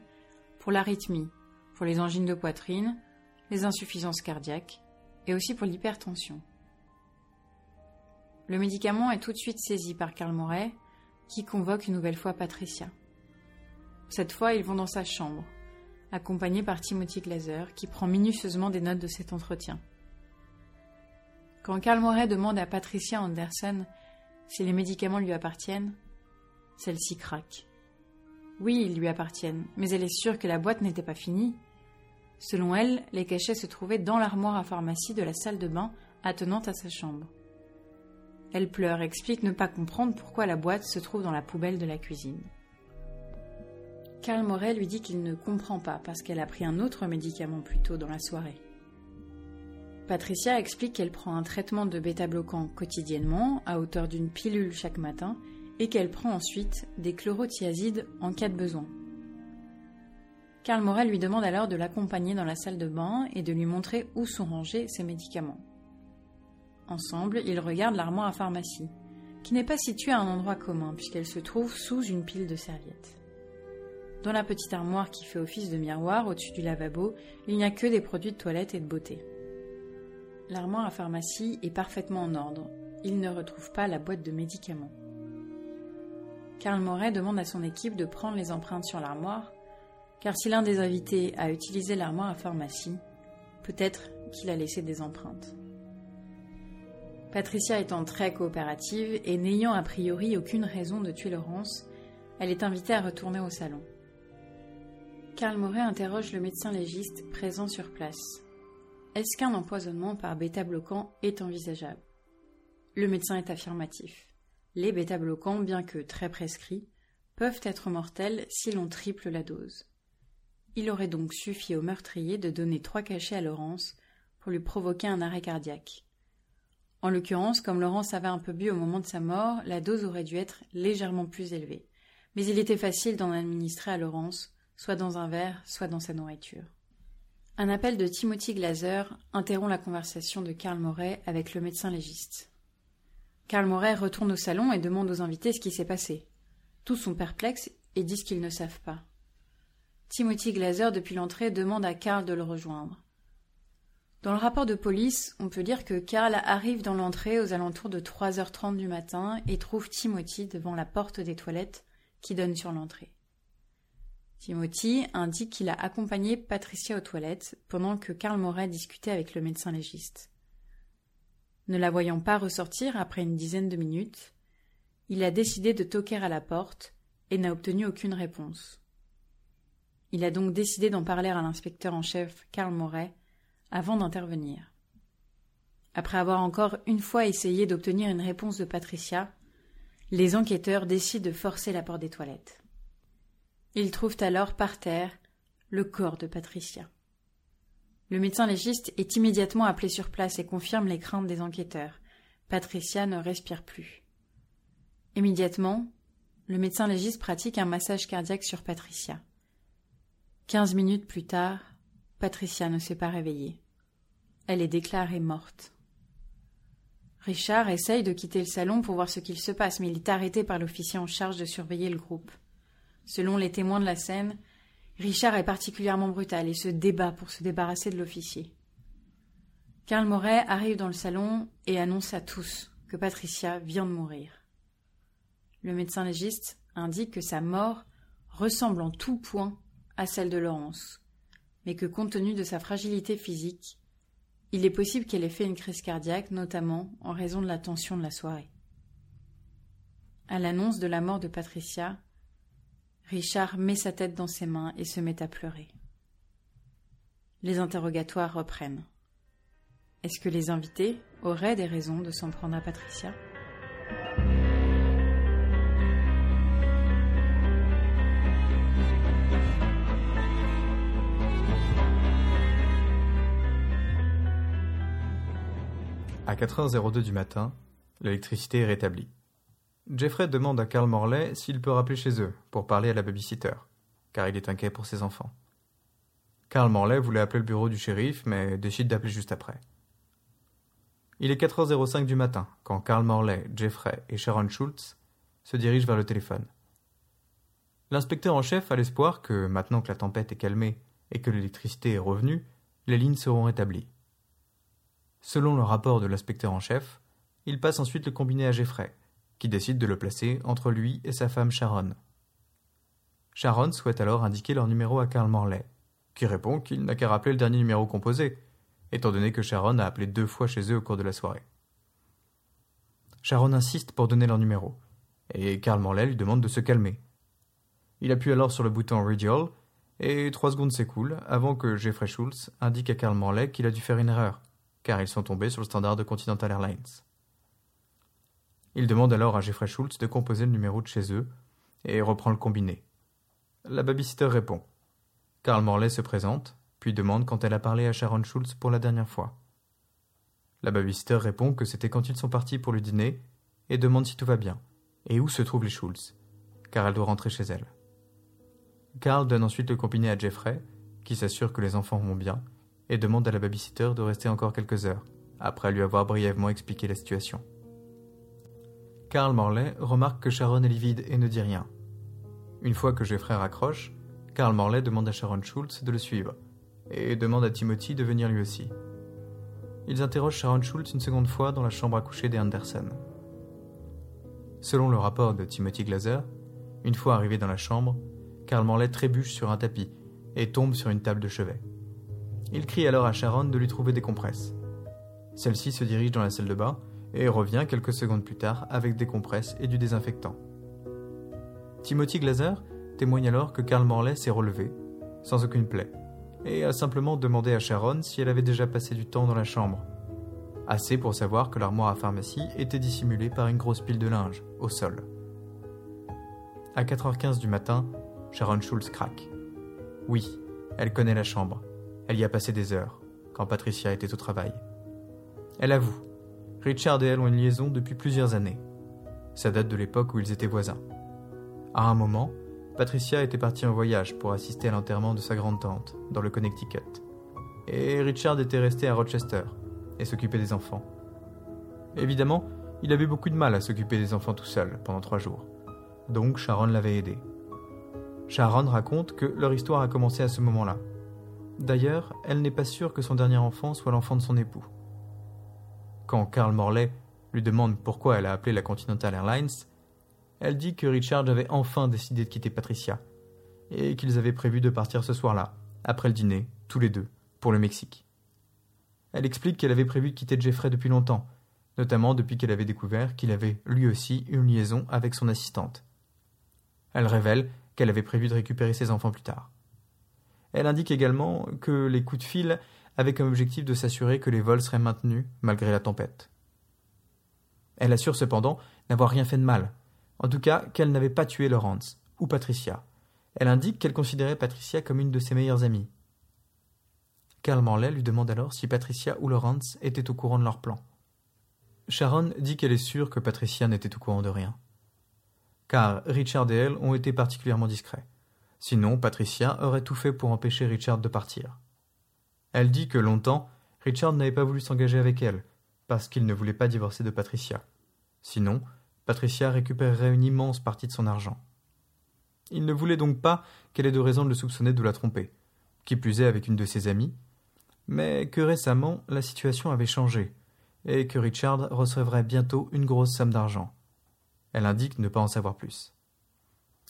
pour l'arythmie, pour les angines de poitrine, les insuffisances cardiaques et aussi pour l'hypertension. Le médicament est tout de suite saisi par Karl Moret, qui convoque une nouvelle fois Patricia. Cette fois, ils vont dans sa chambre, accompagnés par Timothy Glaser, qui prend minutieusement des notes de cet entretien. Quand Karl Moret demande à Patricia Anderson si les médicaments lui appartiennent, celle-ci craque. Oui, ils lui appartiennent, mais elle est sûre que la boîte n'était pas finie Selon elle, les cachets se trouvaient dans l'armoire à pharmacie de la salle de bain attenante à sa chambre. Elle pleure et explique ne pas comprendre pourquoi la boîte se trouve dans la poubelle de la cuisine. Karl Morel lui dit qu'il ne comprend pas parce qu'elle a pris un autre médicament plus tôt dans la soirée. Patricia explique qu'elle prend un traitement de bêta-bloquant quotidiennement à hauteur d'une pilule chaque matin et qu'elle prend ensuite des chlorothiazides en cas de besoin. Karl Morel lui demande alors de l'accompagner dans la salle de bain et de lui montrer où sont rangés ses médicaments. Ensemble, ils regardent l'armoire à pharmacie, qui n'est pas située à un endroit commun puisqu'elle se trouve sous une pile de serviettes. Dans la petite armoire qui fait office de miroir au-dessus du lavabo, il n'y a que des produits de toilette et de beauté. L'armoire à pharmacie est parfaitement en ordre. Il ne retrouve pas la boîte de médicaments. Karl Moret demande à son équipe de prendre les empreintes sur l'armoire, car si l'un des invités a utilisé l'armoire à pharmacie, peut-être qu'il a laissé des empreintes. Patricia étant très coopérative et n'ayant a priori aucune raison de tuer Laurence, elle est invitée à retourner au salon. Karl Moret interroge le médecin légiste présent sur place. Est-ce qu'un empoisonnement par bêta-bloquant est envisageable? Le médecin est affirmatif. Les bêta-bloquants, bien que très prescrits, peuvent être mortels si l'on triple la dose. Il aurait donc suffi au meurtrier de donner trois cachets à Laurence pour lui provoquer un arrêt cardiaque. En l'occurrence, comme Laurence avait un peu bu au moment de sa mort, la dose aurait dû être légèrement plus élevée. Mais il était facile d'en administrer à Laurence soit dans un verre, soit dans sa nourriture. Un appel de Timothy Glaser interrompt la conversation de Karl Moret avec le médecin légiste. Karl Moret retourne au salon et demande aux invités ce qui s'est passé. Tous sont perplexes et disent qu'ils ne savent pas. Timothy Glaser, depuis l'entrée, demande à Karl de le rejoindre. Dans le rapport de police, on peut dire que Karl arrive dans l'entrée aux alentours de 3h30 du matin et trouve Timothy devant la porte des toilettes qui donne sur l'entrée. Timothy indique qu'il a accompagné Patricia aux toilettes pendant que Karl Moret discutait avec le médecin légiste. Ne la voyant pas ressortir après une dizaine de minutes, il a décidé de toquer à la porte et n'a obtenu aucune réponse. Il a donc décidé d'en parler à l'inspecteur en chef Karl Moret avant d'intervenir. Après avoir encore une fois essayé d'obtenir une réponse de Patricia, les enquêteurs décident de forcer la porte des toilettes. Ils trouvent alors par terre le corps de Patricia. Le médecin légiste est immédiatement appelé sur place et confirme les craintes des enquêteurs. Patricia ne respire plus. Immédiatement, le médecin légiste pratique un massage cardiaque sur Patricia. Quinze minutes plus tard, Patricia ne s'est pas réveillée. Elle est déclarée morte. Richard essaye de quitter le salon pour voir ce qu'il se passe, mais il est arrêté par l'officier en charge de surveiller le groupe. Selon les témoins de la scène, Richard est particulièrement brutal et se débat pour se débarrasser de l'officier. Karl Moret arrive dans le salon et annonce à tous que Patricia vient de mourir. Le médecin légiste indique que sa mort ressemble en tout point à celle de Laurence, mais que compte tenu de sa fragilité physique, il est possible qu'elle ait fait une crise cardiaque, notamment en raison de la tension de la soirée. À l'annonce de la mort de Patricia, Richard met sa tête dans ses mains et se met à pleurer. Les interrogatoires reprennent. Est-ce que les invités auraient des raisons de s'en prendre à Patricia? À 4h02 du matin, l'électricité est rétablie. Jeffrey demande à Carl Morley s'il peut rappeler chez eux pour parler à la babysitter, car il est inquiet pour ses enfants. Carl Morley voulait appeler le bureau du shérif, mais décide d'appeler juste après. Il est 4h05 du matin quand Carl Morley, Jeffrey et Sharon Schultz se dirigent vers le téléphone. L'inspecteur en chef a l'espoir que, maintenant que la tempête est calmée et que l'électricité est revenue, les lignes seront rétablies. Selon le rapport de l'inspecteur en chef, il passe ensuite le combiné à Jeffrey, qui décide de le placer entre lui et sa femme Sharon. Sharon souhaite alors indiquer leur numéro à Karl Morley, qui répond qu'il n'a qu'à rappeler le dernier numéro composé, étant donné que Sharon a appelé deux fois chez eux au cours de la soirée. Sharon insiste pour donner leur numéro, et Karl Morley lui demande de se calmer. Il appuie alors sur le bouton Radial, et trois secondes s'écoulent avant que Jeffrey Schultz indique à Karl Morley qu'il a dû faire une erreur, car ils sont tombés sur le standard de Continental Airlines. Il demande alors à Jeffrey Schultz de composer le numéro de chez eux et reprend le combiné. La babysitter répond. Karl Morley se présente, puis demande quand elle a parlé à Sharon Schultz pour la dernière fois. La babysitter répond que c'était quand ils sont partis pour le dîner et demande si tout va bien et où se trouvent les Schultz, car elle doit rentrer chez elle. Karl donne ensuite le combiné à Jeffrey, qui s'assure que les enfants vont bien, et demande à la babysitter de rester encore quelques heures, après lui avoir brièvement expliqué la situation. Karl Morley remarque que Sharon est livide et ne dit rien. Une fois que Jeffrey raccroche, Karl Morley demande à Sharon Schultz de le suivre, et demande à Timothy de venir lui aussi. Ils interrogent Sharon Schultz une seconde fois dans la chambre à coucher des Anderson. Selon le rapport de Timothy Glaser, une fois arrivé dans la chambre, Karl Morley trébuche sur un tapis et tombe sur une table de chevet. Il crie alors à Sharon de lui trouver des compresses. Celle-ci se dirige dans la salle de bain et revient quelques secondes plus tard avec des compresses et du désinfectant. Timothy Glaser témoigne alors que Karl Morley s'est relevé, sans aucune plaie, et a simplement demandé à Sharon si elle avait déjà passé du temps dans la chambre. Assez pour savoir que l'armoire à pharmacie était dissimulée par une grosse pile de linge, au sol. À 4h15 du matin, Sharon Schultz craque. Oui, elle connaît la chambre. Elle y a passé des heures, quand Patricia était au travail. Elle avoue. Richard et elle ont une liaison depuis plusieurs années. Ça date de l'époque où ils étaient voisins. À un moment, Patricia était partie en voyage pour assister à l'enterrement de sa grande-tante, dans le Connecticut. Et Richard était resté à Rochester et s'occupait des enfants. Évidemment, il avait beaucoup de mal à s'occuper des enfants tout seul pendant trois jours. Donc Sharon l'avait aidé. Sharon raconte que leur histoire a commencé à ce moment-là. D'ailleurs, elle n'est pas sûre que son dernier enfant soit l'enfant de son époux. Quand Carl Morley lui demande pourquoi elle a appelé la Continental Airlines, elle dit que Richard avait enfin décidé de quitter Patricia et qu'ils avaient prévu de partir ce soir-là, après le dîner, tous les deux, pour le Mexique. Elle explique qu'elle avait prévu de quitter Jeffrey depuis longtemps, notamment depuis qu'elle avait découvert qu'il avait lui aussi une liaison avec son assistante. Elle révèle qu'elle avait prévu de récupérer ses enfants plus tard. Elle indique également que les coups de fil avaient comme objectif de s'assurer que les vols seraient maintenus malgré la tempête. Elle assure cependant n'avoir rien fait de mal, en tout cas qu'elle n'avait pas tué Laurence ou Patricia. Elle indique qu'elle considérait Patricia comme une de ses meilleures amies. Karl Morley lui demande alors si Patricia ou Laurence étaient au courant de leur plan. Sharon dit qu'elle est sûre que Patricia n'était au courant de rien car Richard et elle ont été particulièrement discrets. Sinon, Patricia aurait tout fait pour empêcher Richard de partir. Elle dit que longtemps, Richard n'avait pas voulu s'engager avec elle, parce qu'il ne voulait pas divorcer de Patricia. Sinon, Patricia récupérerait une immense partie de son argent. Il ne voulait donc pas qu'elle ait de raison de le soupçonner de la tromper, qui plus est avec une de ses amies, mais que récemment la situation avait changé, et que Richard recevrait bientôt une grosse somme d'argent. Elle indique ne pas en savoir plus.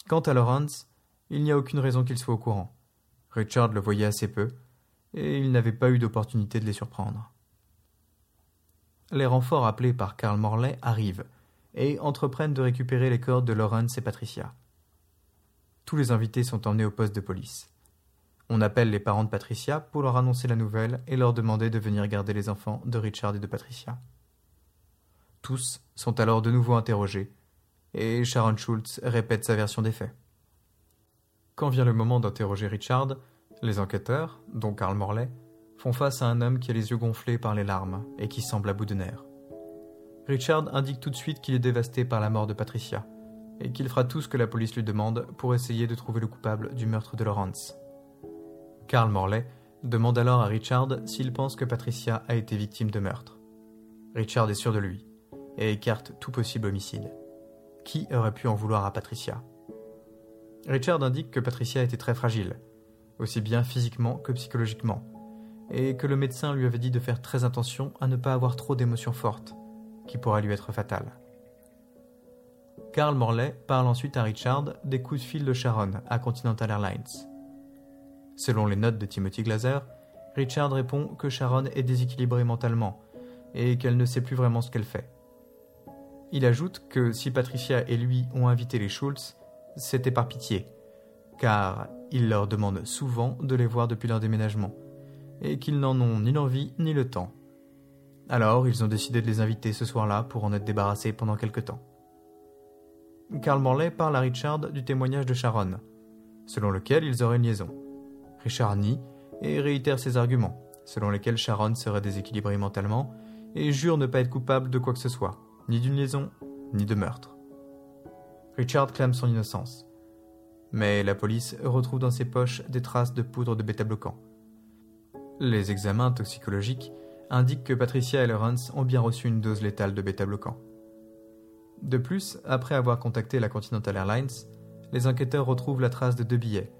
Quant à Lawrence, il n'y a aucune raison qu'il soit au courant. Richard le voyait assez peu, et il n'avait pas eu d'opportunité de les surprendre. Les renforts appelés par Karl Morley arrivent et entreprennent de récupérer les corps de Lawrence et Patricia. Tous les invités sont emmenés au poste de police. On appelle les parents de Patricia pour leur annoncer la nouvelle et leur demander de venir garder les enfants de Richard et de Patricia. Tous sont alors de nouveau interrogés et Sharon Schultz répète sa version des faits. Quand vient le moment d'interroger Richard, les enquêteurs, dont Karl Morley, font face à un homme qui a les yeux gonflés par les larmes et qui semble à bout de nerfs. Richard indique tout de suite qu'il est dévasté par la mort de Patricia et qu'il fera tout ce que la police lui demande pour essayer de trouver le coupable du meurtre de Lawrence. Karl Morley demande alors à Richard s'il pense que Patricia a été victime de meurtre. Richard est sûr de lui et écarte tout possible homicide. Qui aurait pu en vouloir à Patricia? Richard indique que Patricia était très fragile, aussi bien physiquement que psychologiquement, et que le médecin lui avait dit de faire très attention à ne pas avoir trop d'émotions fortes, qui pourraient lui être fatales. Carl Morley parle ensuite à Richard des coups de fil de Sharon à Continental Airlines. Selon les notes de Timothy Glaser, Richard répond que Sharon est déséquilibrée mentalement et qu'elle ne sait plus vraiment ce qu'elle fait. Il ajoute que si Patricia et lui ont invité les Schultz, c'était par pitié, car il leur demande souvent de les voir depuis leur déménagement, et qu'ils n'en ont ni l'envie ni le temps. Alors ils ont décidé de les inviter ce soir-là pour en être débarrassés pendant quelque temps. Karl Morley parle à Richard du témoignage de Sharon. selon lequel ils auraient une liaison. Richard nie et réitère ses arguments, selon lesquels Sharon serait déséquilibrée mentalement et jure ne pas être coupable de quoi que ce soit, ni d'une liaison, ni de meurtre. Richard clame son innocence. Mais la police retrouve dans ses poches des traces de poudre de bêta-bloquant. Les examens toxicologiques indiquent que Patricia et Lawrence ont bien reçu une dose létale de bêta-bloquant. De plus, après avoir contacté la Continental Airlines, les enquêteurs retrouvent la trace de deux billets,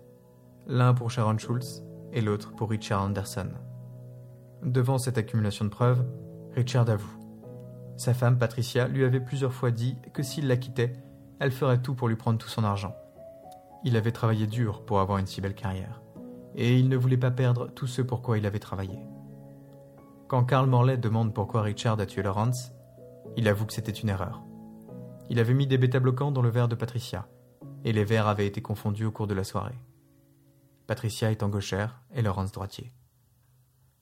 l'un pour Sharon Schultz et l'autre pour Richard Anderson. Devant cette accumulation de preuves, Richard avoue. Sa femme, Patricia, lui avait plusieurs fois dit que s'il la quittait, elle ferait tout pour lui prendre tout son argent. Il avait travaillé dur pour avoir une si belle carrière, et il ne voulait pas perdre tout ce pour quoi il avait travaillé. Quand Carl Morley demande pourquoi Richard a tué Lawrence, il avoue que c'était une erreur. Il avait mis des bêta-bloquants dans le verre de Patricia, et les verres avaient été confondus au cours de la soirée. Patricia étant gauchère et Lawrence droitier.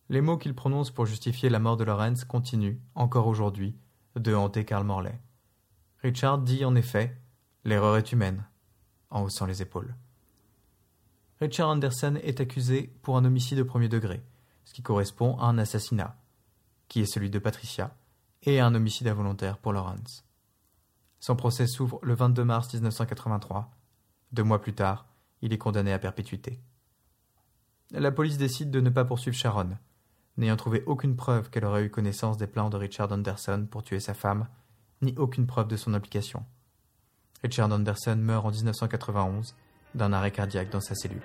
Les mots qu'il prononce pour justifier la mort de Lawrence continuent, encore aujourd'hui, de hanter Karl Morley. Richard dit en effet L'erreur est humaine, en haussant les épaules. Richard Anderson est accusé pour un homicide au premier degré, ce qui correspond à un assassinat, qui est celui de Patricia, et à un homicide involontaire pour Lawrence. Son procès s'ouvre le 22 mars 1983. Deux mois plus tard, il est condamné à perpétuité. La police décide de ne pas poursuivre Sharon, n'ayant trouvé aucune preuve qu'elle aurait eu connaissance des plans de Richard Anderson pour tuer sa femme, ni aucune preuve de son implication. Richard Anderson meurt en 1991 d'un arrêt cardiaque dans sa cellule.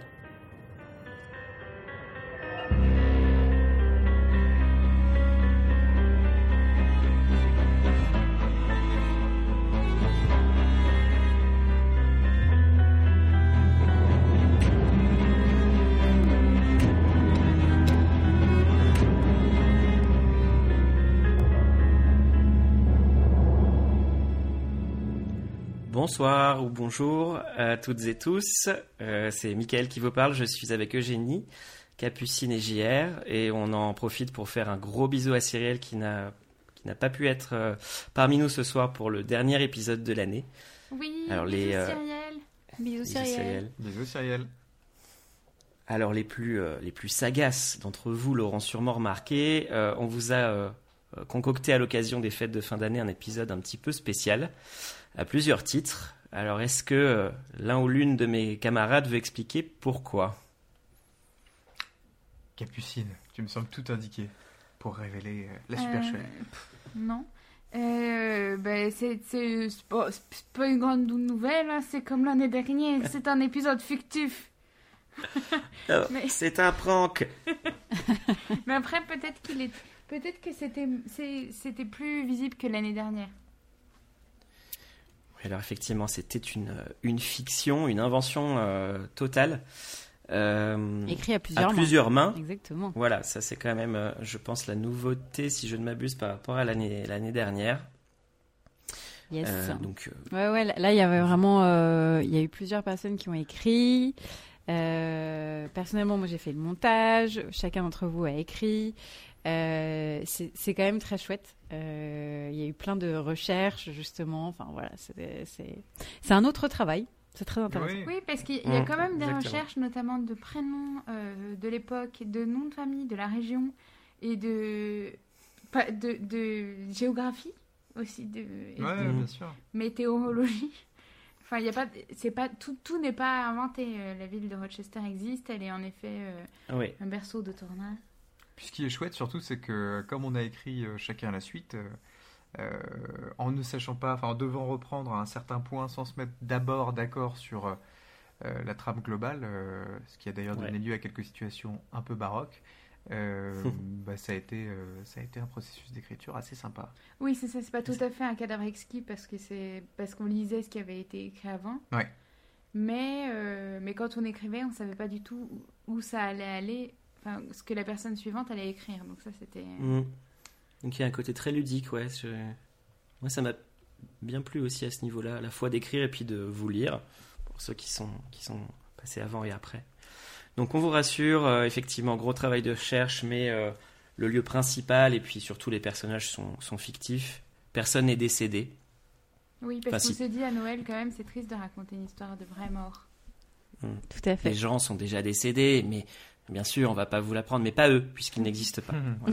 Bonsoir ou bonjour à toutes et tous. Euh, c'est Mickaël qui vous parle. Je suis avec Eugénie, Capucine et JR. Et on en profite pour faire un gros bisou à Cyrielle qui n'a qui n'a pas pu être euh, parmi nous ce soir pour le dernier épisode de l'année. Oui, Alors, bisous les, euh, Cyrielle. Bisous Bisous. Bisous, Cyrielle. Alors les plus, euh, les plus sagaces d'entre vous l'auront sûrement remarqué, euh, on vous a concocté à l'occasion des fêtes de fin d'année un épisode un petit peu spécial, à plusieurs titres. Alors est-ce que euh, l'un ou l'une de mes camarades veut expliquer pourquoi? Capucine, tu me sembles tout indiqué pour révéler euh, la supercherie. Euh, non. Euh, ben, c'est pas, une grande nouvelle, hein, c'est comme l'année dernière, c'est un épisode fictif. Oh, Mais- C'est un prank Mais après, peut-être qu'il est, peut-être que c'était plus visible que l'année dernière. Alors effectivement, c'était une, euh, une fiction, une invention euh, totale. euh, Écrit à à plusieurs mains. plusieurs mains. Exactement. Voilà, ça c'est quand même, je pense, la nouveauté, si je ne m'abuse, par rapport à l'année dernière. Yes. Euh, donc, Ouais, ouais, là- il y avait vraiment. Il y a eu plusieurs personnes qui ont écrit. Personnellement, moi, j'ai fait le montage. Chacun d'entre vous a écrit. C'est quand même très chouette. Euh, Il y a eu plein de recherches, justement. Enfin, voilà, c'est un autre travail. C'est très intéressant. Oui. Oui, parce qu'il y a quand même des exactement. recherches, notamment de prénoms euh, de l'époque, de noms de famille, de la région et de, pas- de, de géographie aussi, de et Ouais, de bien sûr. météorologie. Enfin, il y a pas, c'est pas tout, tout n'est pas inventé. Euh, La ville de Rochester existe, elle est en effet euh, oui. un berceau de tornades. Puis ce qui est chouette surtout, c'est que comme on a écrit euh, chacun la suite, euh, euh, en ne sachant pas, enfin en devant reprendre à un certain point sans se mettre d'abord d'accord sur euh, la trame globale, euh, ce qui a d'ailleurs donné Ouais. lieu à quelques situations un peu baroques, euh, bah, ça, a été, euh, ça a été un processus d'écriture assez sympa. Oui, c'est ça. C'est pas tout à fait un cadavre exquis parce que c'est parce qu'on lisait ce qui avait été écrit avant. Ouais. Mais euh, mais quand on écrivait, on savait pas du tout où ça allait aller. Enfin, ce que la personne suivante allait écrire. Donc ça, c'était. Mm. Donc il y a un côté très ludique, ouais. je- Moi, ça m'a bien plu aussi à ce niveau-là, à la fois d'écrire et puis de vous lire, pour ceux qui sont, qui sont passés avant et après. Donc on vous rassure, euh, effectivement, gros travail de recherche, mais euh, le lieu principal et puis surtout les personnages sont, sont fictifs. Personne n'est décédé. Oui, parce Enfin, qu'on si. se dit à Noël quand même, c'est triste de raconter une histoire de vraie mort. Mm. Tout à fait. Les gens sont déjà décédés, mais bien sûr, on va pas vous l'apprendre, mais pas eux, puisqu'ils n'existent pas. Ouais.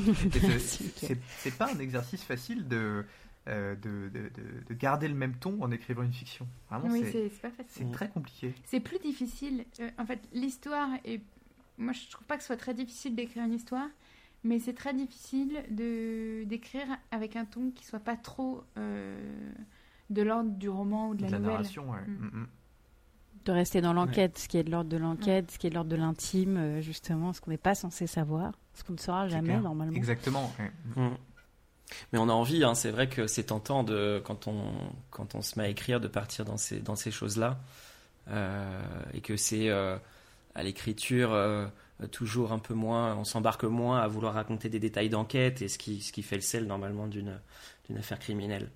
C'est- pas un exercice facile de, euh, de, de, de- de garder le même ton en écrivant une fiction. Vraiment, Oui, c'est c'est c'est pas facile. c'est très compliqué. C'est plus difficile. euh, en fait, l'histoire est. Moi, je trouve pas que ce soit très difficile d'écrire une histoire, mais c'est très difficile de d'écrire avec un ton qui soit pas trop euh, de l'ordre du roman ou de De la, la nouvelle. narration, ouais. Mm. De rester dans l'enquête, ce qui est de l'ordre de l'enquête, ce qui est de l'ordre de l'intime, euh, justement, ce qu'on n'est pas censé savoir, ce qu'on ne saura jamais clair. normalement. Exactement. ouais. Mm. Mais on a envie, hein, c'est vrai que c'est tentant de, quand on, quand on se met à écrire de partir dans ces, dans ces choses-là. Euh, et que c'est euh, à l'écriture euh, toujours un peu moins, on s'embarque moins à vouloir raconter des détails d'enquête et ce qui, ce qui fait le sel normalement d'une d'une affaire criminelle.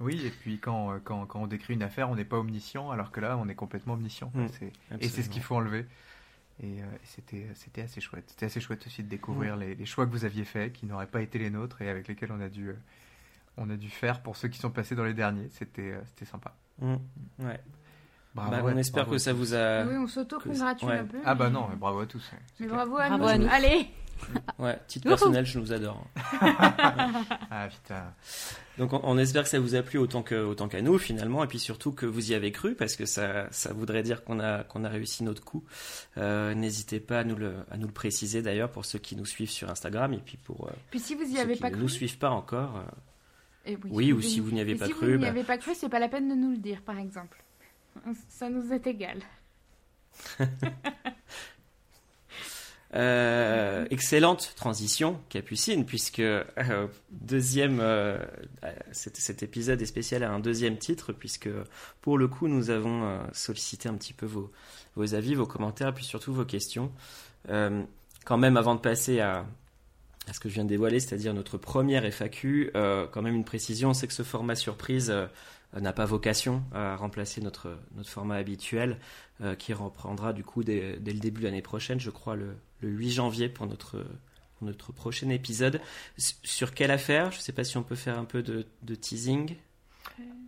Oui, et puis quand, euh, quand, quand on décrit une affaire, on n'est pas omniscient, alors que là, on est complètement omniscient. Mm. C'est- Et c'est ce qu'il faut enlever. Et euh, c'était c'était assez chouette. C'était assez chouette aussi de découvrir les, les choix que vous aviez faits, qui n'auraient pas été les nôtres et avec lesquels on a dû, euh, on a dû faire pour ceux qui sont passés dans les derniers. C'était euh, c'était sympa. Mm. Ouais. Bravo Bah, à- on espère bravo que ça tous. vous a. Oui, on s'auto-congratule Ouais. un peu. Ah bah non, mais bravo à tous. Mais bravo à Bravo nous. à nous. Allez Ouais, titre personnel, je nous adore. Ah putain. Donc on, on espère que ça vous a plu autant que autant qu'à nous finalement, et puis surtout que vous y avez cru parce que ça ça voudrait dire qu'on a qu'on a réussi notre coup. Euh, N'hésitez pas à nous le à nous le préciser d'ailleurs pour ceux qui nous suivent sur Instagram et puis pour euh, Puis si vous y ceux avez qui pas ne cru. nous suivent pas encore. euh, eh Oui, ou si vous n'y avez Et pas si cru, vous n'y bah- avez pas cru, c'est pas la peine de nous le dire, par exemple. Ça nous est égal. Euh, excellente transition, Capucine, puisque euh, deuxième, euh, cet, cet épisode est spécial à un deuxième titre, puisque pour le coup, nous avons sollicité un petit peu vos, avis, vos commentaires, puis surtout vos questions. Quand même, avant de passer à, à ce que je viens de dévoiler, c'est-à-dire notre première FAQ, quand même une précision, c'est que ce format surprise n'a pas vocation à remplacer notre, notre format habituel, qui reprendra du coup dès, dès le début de l'année prochaine, je crois le, le 8 janvier pour notre, pour notre prochain épisode. S- Sur quelle affaire? Je ne sais pas si on peut faire un peu de, de teasing.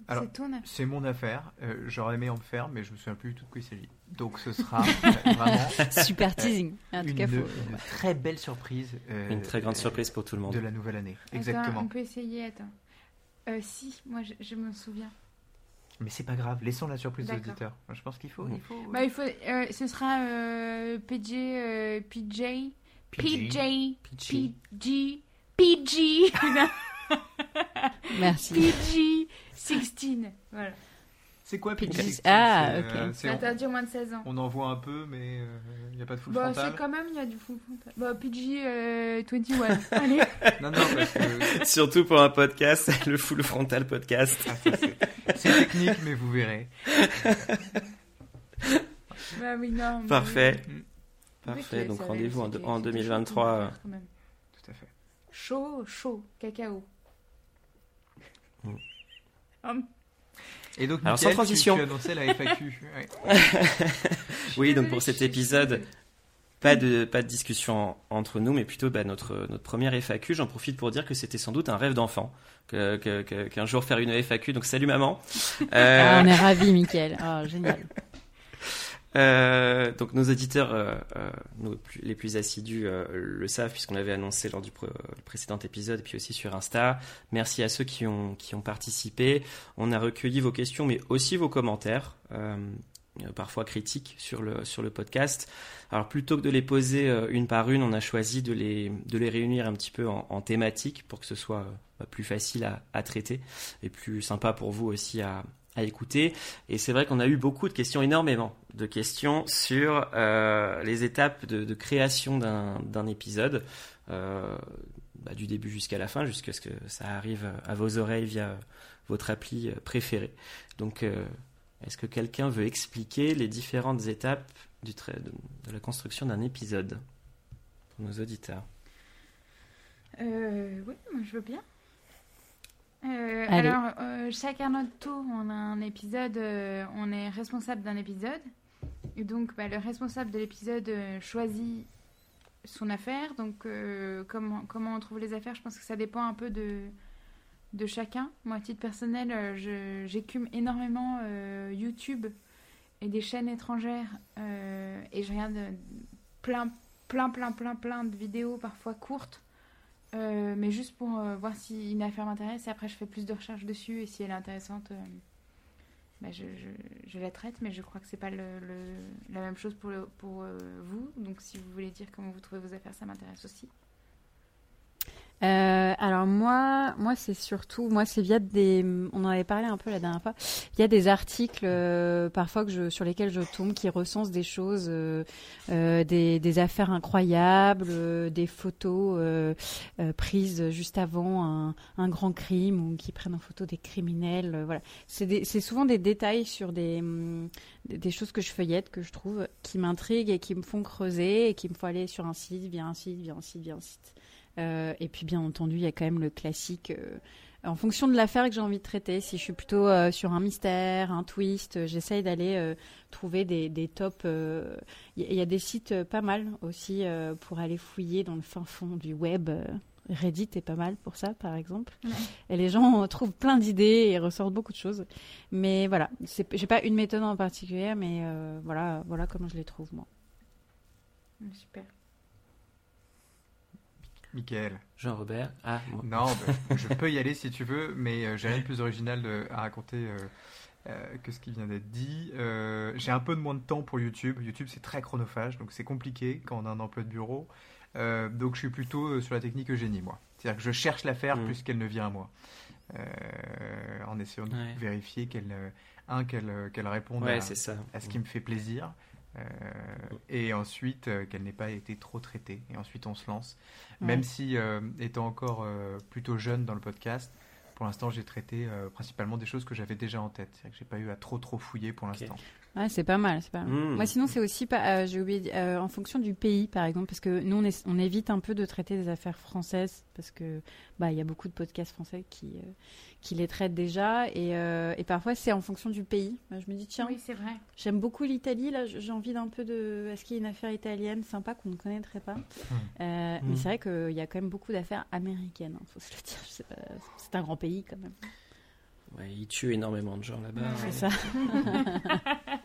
Alors, C'est ton affaire. C'est mon affaire. Euh, J'aurais aimé en faire, mais je me souviens plus du tout de quoi il s'agit. Donc ce sera euh, vraiment Super teasing. En tout une, cas, faut... une très belle surprise. euh, Une très grande euh, surprise pour tout le monde. de la nouvelle année. Attends, Exactement. on peut essayer, attends. Euh, si, moi je, je me souviens. Mais c'est pas grave, laissons la surprise aux auditeurs. Je pense qu'il faut. Il faut Bah, il faut, euh, ce sera euh, PJ, euh, PJ, PJ, Peachy. PG, PG, Merci. PG 16. Voilà. C'est quoi Pixie Ah, ok. euh, C'est interdit aux moins de 16 ans. on en voit un peu, mais il n'y a pas de full Bah, frontal. c'est quand même, il y a du full frontal. Bah, PG euh, 21. Allez. Non, non, parce que Surtout pour un podcast, le full frontal podcast. ah, c'est- technique, mais vous verrez. bah oui, non. mais- Parfait. Mm, Parfait, donc rendez-vous en, c'était- en c'était chaud 2023. comme euh, affaire, quand même. Tout à fait. Chaud, chaud, cacao. Mm. Hum, Et donc, Alors, sans Mickaël, tu- transition. Tu, annonçais la FAQ. ouais. Oui, donc pour cet épisode, pas de, pas de discussion en- entre nous, mais plutôt bah, notre, notre première FAQ. J'en profite pour dire que c'était sans doute un rêve d'enfant, que, que- que- qu'un jour faire une FAQ. Donc salut maman. Euh, Ah, on est ravis, Mickaël. Ah, génial. Euh, donc nos auditeurs, euh, euh, les plus assidus, le savent puisqu'on l'avait annoncé lors du précédent épisode, puis aussi sur Insta. Merci à ceux qui ont qui ont participé. On a recueilli vos questions, mais aussi vos commentaires, parfois critiques sur le sur le podcast. Alors plutôt que de les poser une par une, on a choisi de les de les réunir un petit peu en, en thématique pour que ce soit bah, plus facile à traiter et plus sympa pour vous aussi à à écouter. Et c'est vrai qu'on a eu beaucoup de questions, énormément de questions sur euh, les étapes de, création d'un épisode, euh, bah, du début jusqu'à la fin, jusqu'à ce que ça arrive à vos oreilles via votre appli préférée. Donc, euh, est-ce que quelqu'un veut expliquer les différentes étapes de, de la construction d'un épisode pour nos auditeurs? Oui, je veux bien. Euh, alors, euh, chacun notre tour, on a un épisode, euh, on est responsable d'un épisode. Et donc, bah, le responsable de l'épisode euh, choisit son affaire. Donc, comment, comment on trouve les affaires, je pense que ça dépend un peu de, de chacun. Moi, à titre personnel, j'écume énormément YouTube et des chaînes étrangères et je regarde plein, plein, plein, plein, plein de vidéos, parfois courtes, mais juste pour voir si une affaire m'intéresse. Et après, je fais plus de recherches dessus et si elle est intéressante, bah, je, je, je, la traite. Mais je crois que c'est pas le, la même chose pour, pour vous. Donc, si vous voulez dire comment vous trouvez vos affaires, ça m'intéresse aussi. Euh, alors moi, moi c'est surtout, moi c'est via des, on en avait parlé un peu la dernière fois, il y a des articles euh, parfois que sur lesquels je tombe qui recensent des choses, euh, des, affaires incroyables, des photos prises juste avant un, grand crime ou qui prennent en photo des criminels. voilà, c'est souvent des détails sur des, des choses que je feuillette que je trouve qui m'intriguent et qui me font creuser et qui me font aller sur un site, via un site, via un site, via un site. Euh, et puis bien entendu, il y a quand même le classique. Euh, en fonction de l'affaire que j'ai envie de traiter, si je suis plutôt euh, sur un mystère, un twist, j'essaye d'aller trouver des, des tops. Il y, a des sites pas mal aussi pour aller fouiller dans le fin fond du web. Reddit est pas mal pour ça, par exemple. Et les gens trouvent plein d'idées et ressortent beaucoup de choses. Mais voilà, j'ai pas une méthode en particulier, mais voilà, voilà comment je les trouve moi. Super. Michael. Jean-Robert. Ah, Non, bah, je peux y aller si tu veux, mais euh, j'ai rien de plus original à raconter euh, euh, que ce qui vient d'être dit. j'ai un peu de moins de temps pour YouTube. YouTube, c'est très chronophage, donc c'est compliqué quand on a un emploi de bureau. donc je suis plutôt sur la technique Eugénie, moi. C'est-à-dire que je cherche l'affaire mm. plus qu'elle ne vient à moi. en essayant de vérifier qu'elle, un, qu'elle, qu'elle réponde à, à, ce qui me fait plaisir. Et ensuite qu'elle n'ait pas été trop traitée. Et ensuite on se lance. Même si, euh, étant encore euh, plutôt jeune dans le podcast, pour l'instant, j'ai traité euh, principalement des choses que j'avais déjà en tête. C'est-à-dire que j'ai pas eu à trop trop fouiller pour l'instant. Ouais, c'est pas mal, c'est pas mmh. Moi, sinon, c'est aussi pas. j'ai oublié en fonction du pays, par exemple, parce que nous, on, on, évite un peu de traiter des affaires françaises parce que bah il y a beaucoup de podcasts français qui qui les traitent déjà. Et, euh, et parfois, c'est en fonction du pays. Je me dis, tiens, oui, c'est vrai. j'aime beaucoup l'Italie. Là, j'ai envie d'un peu de. Est-ce qu'il y a une affaire italienne sympa qu'on ne connaîtrait pas? Mmh. Euh, Mais mmh. c'est vrai qu'il y a quand même beaucoup d'affaires américaines, il hein, faut se le dire. C'est un grand pays quand même. Ouais, il tue énormément de gens là-bas. C'est ça.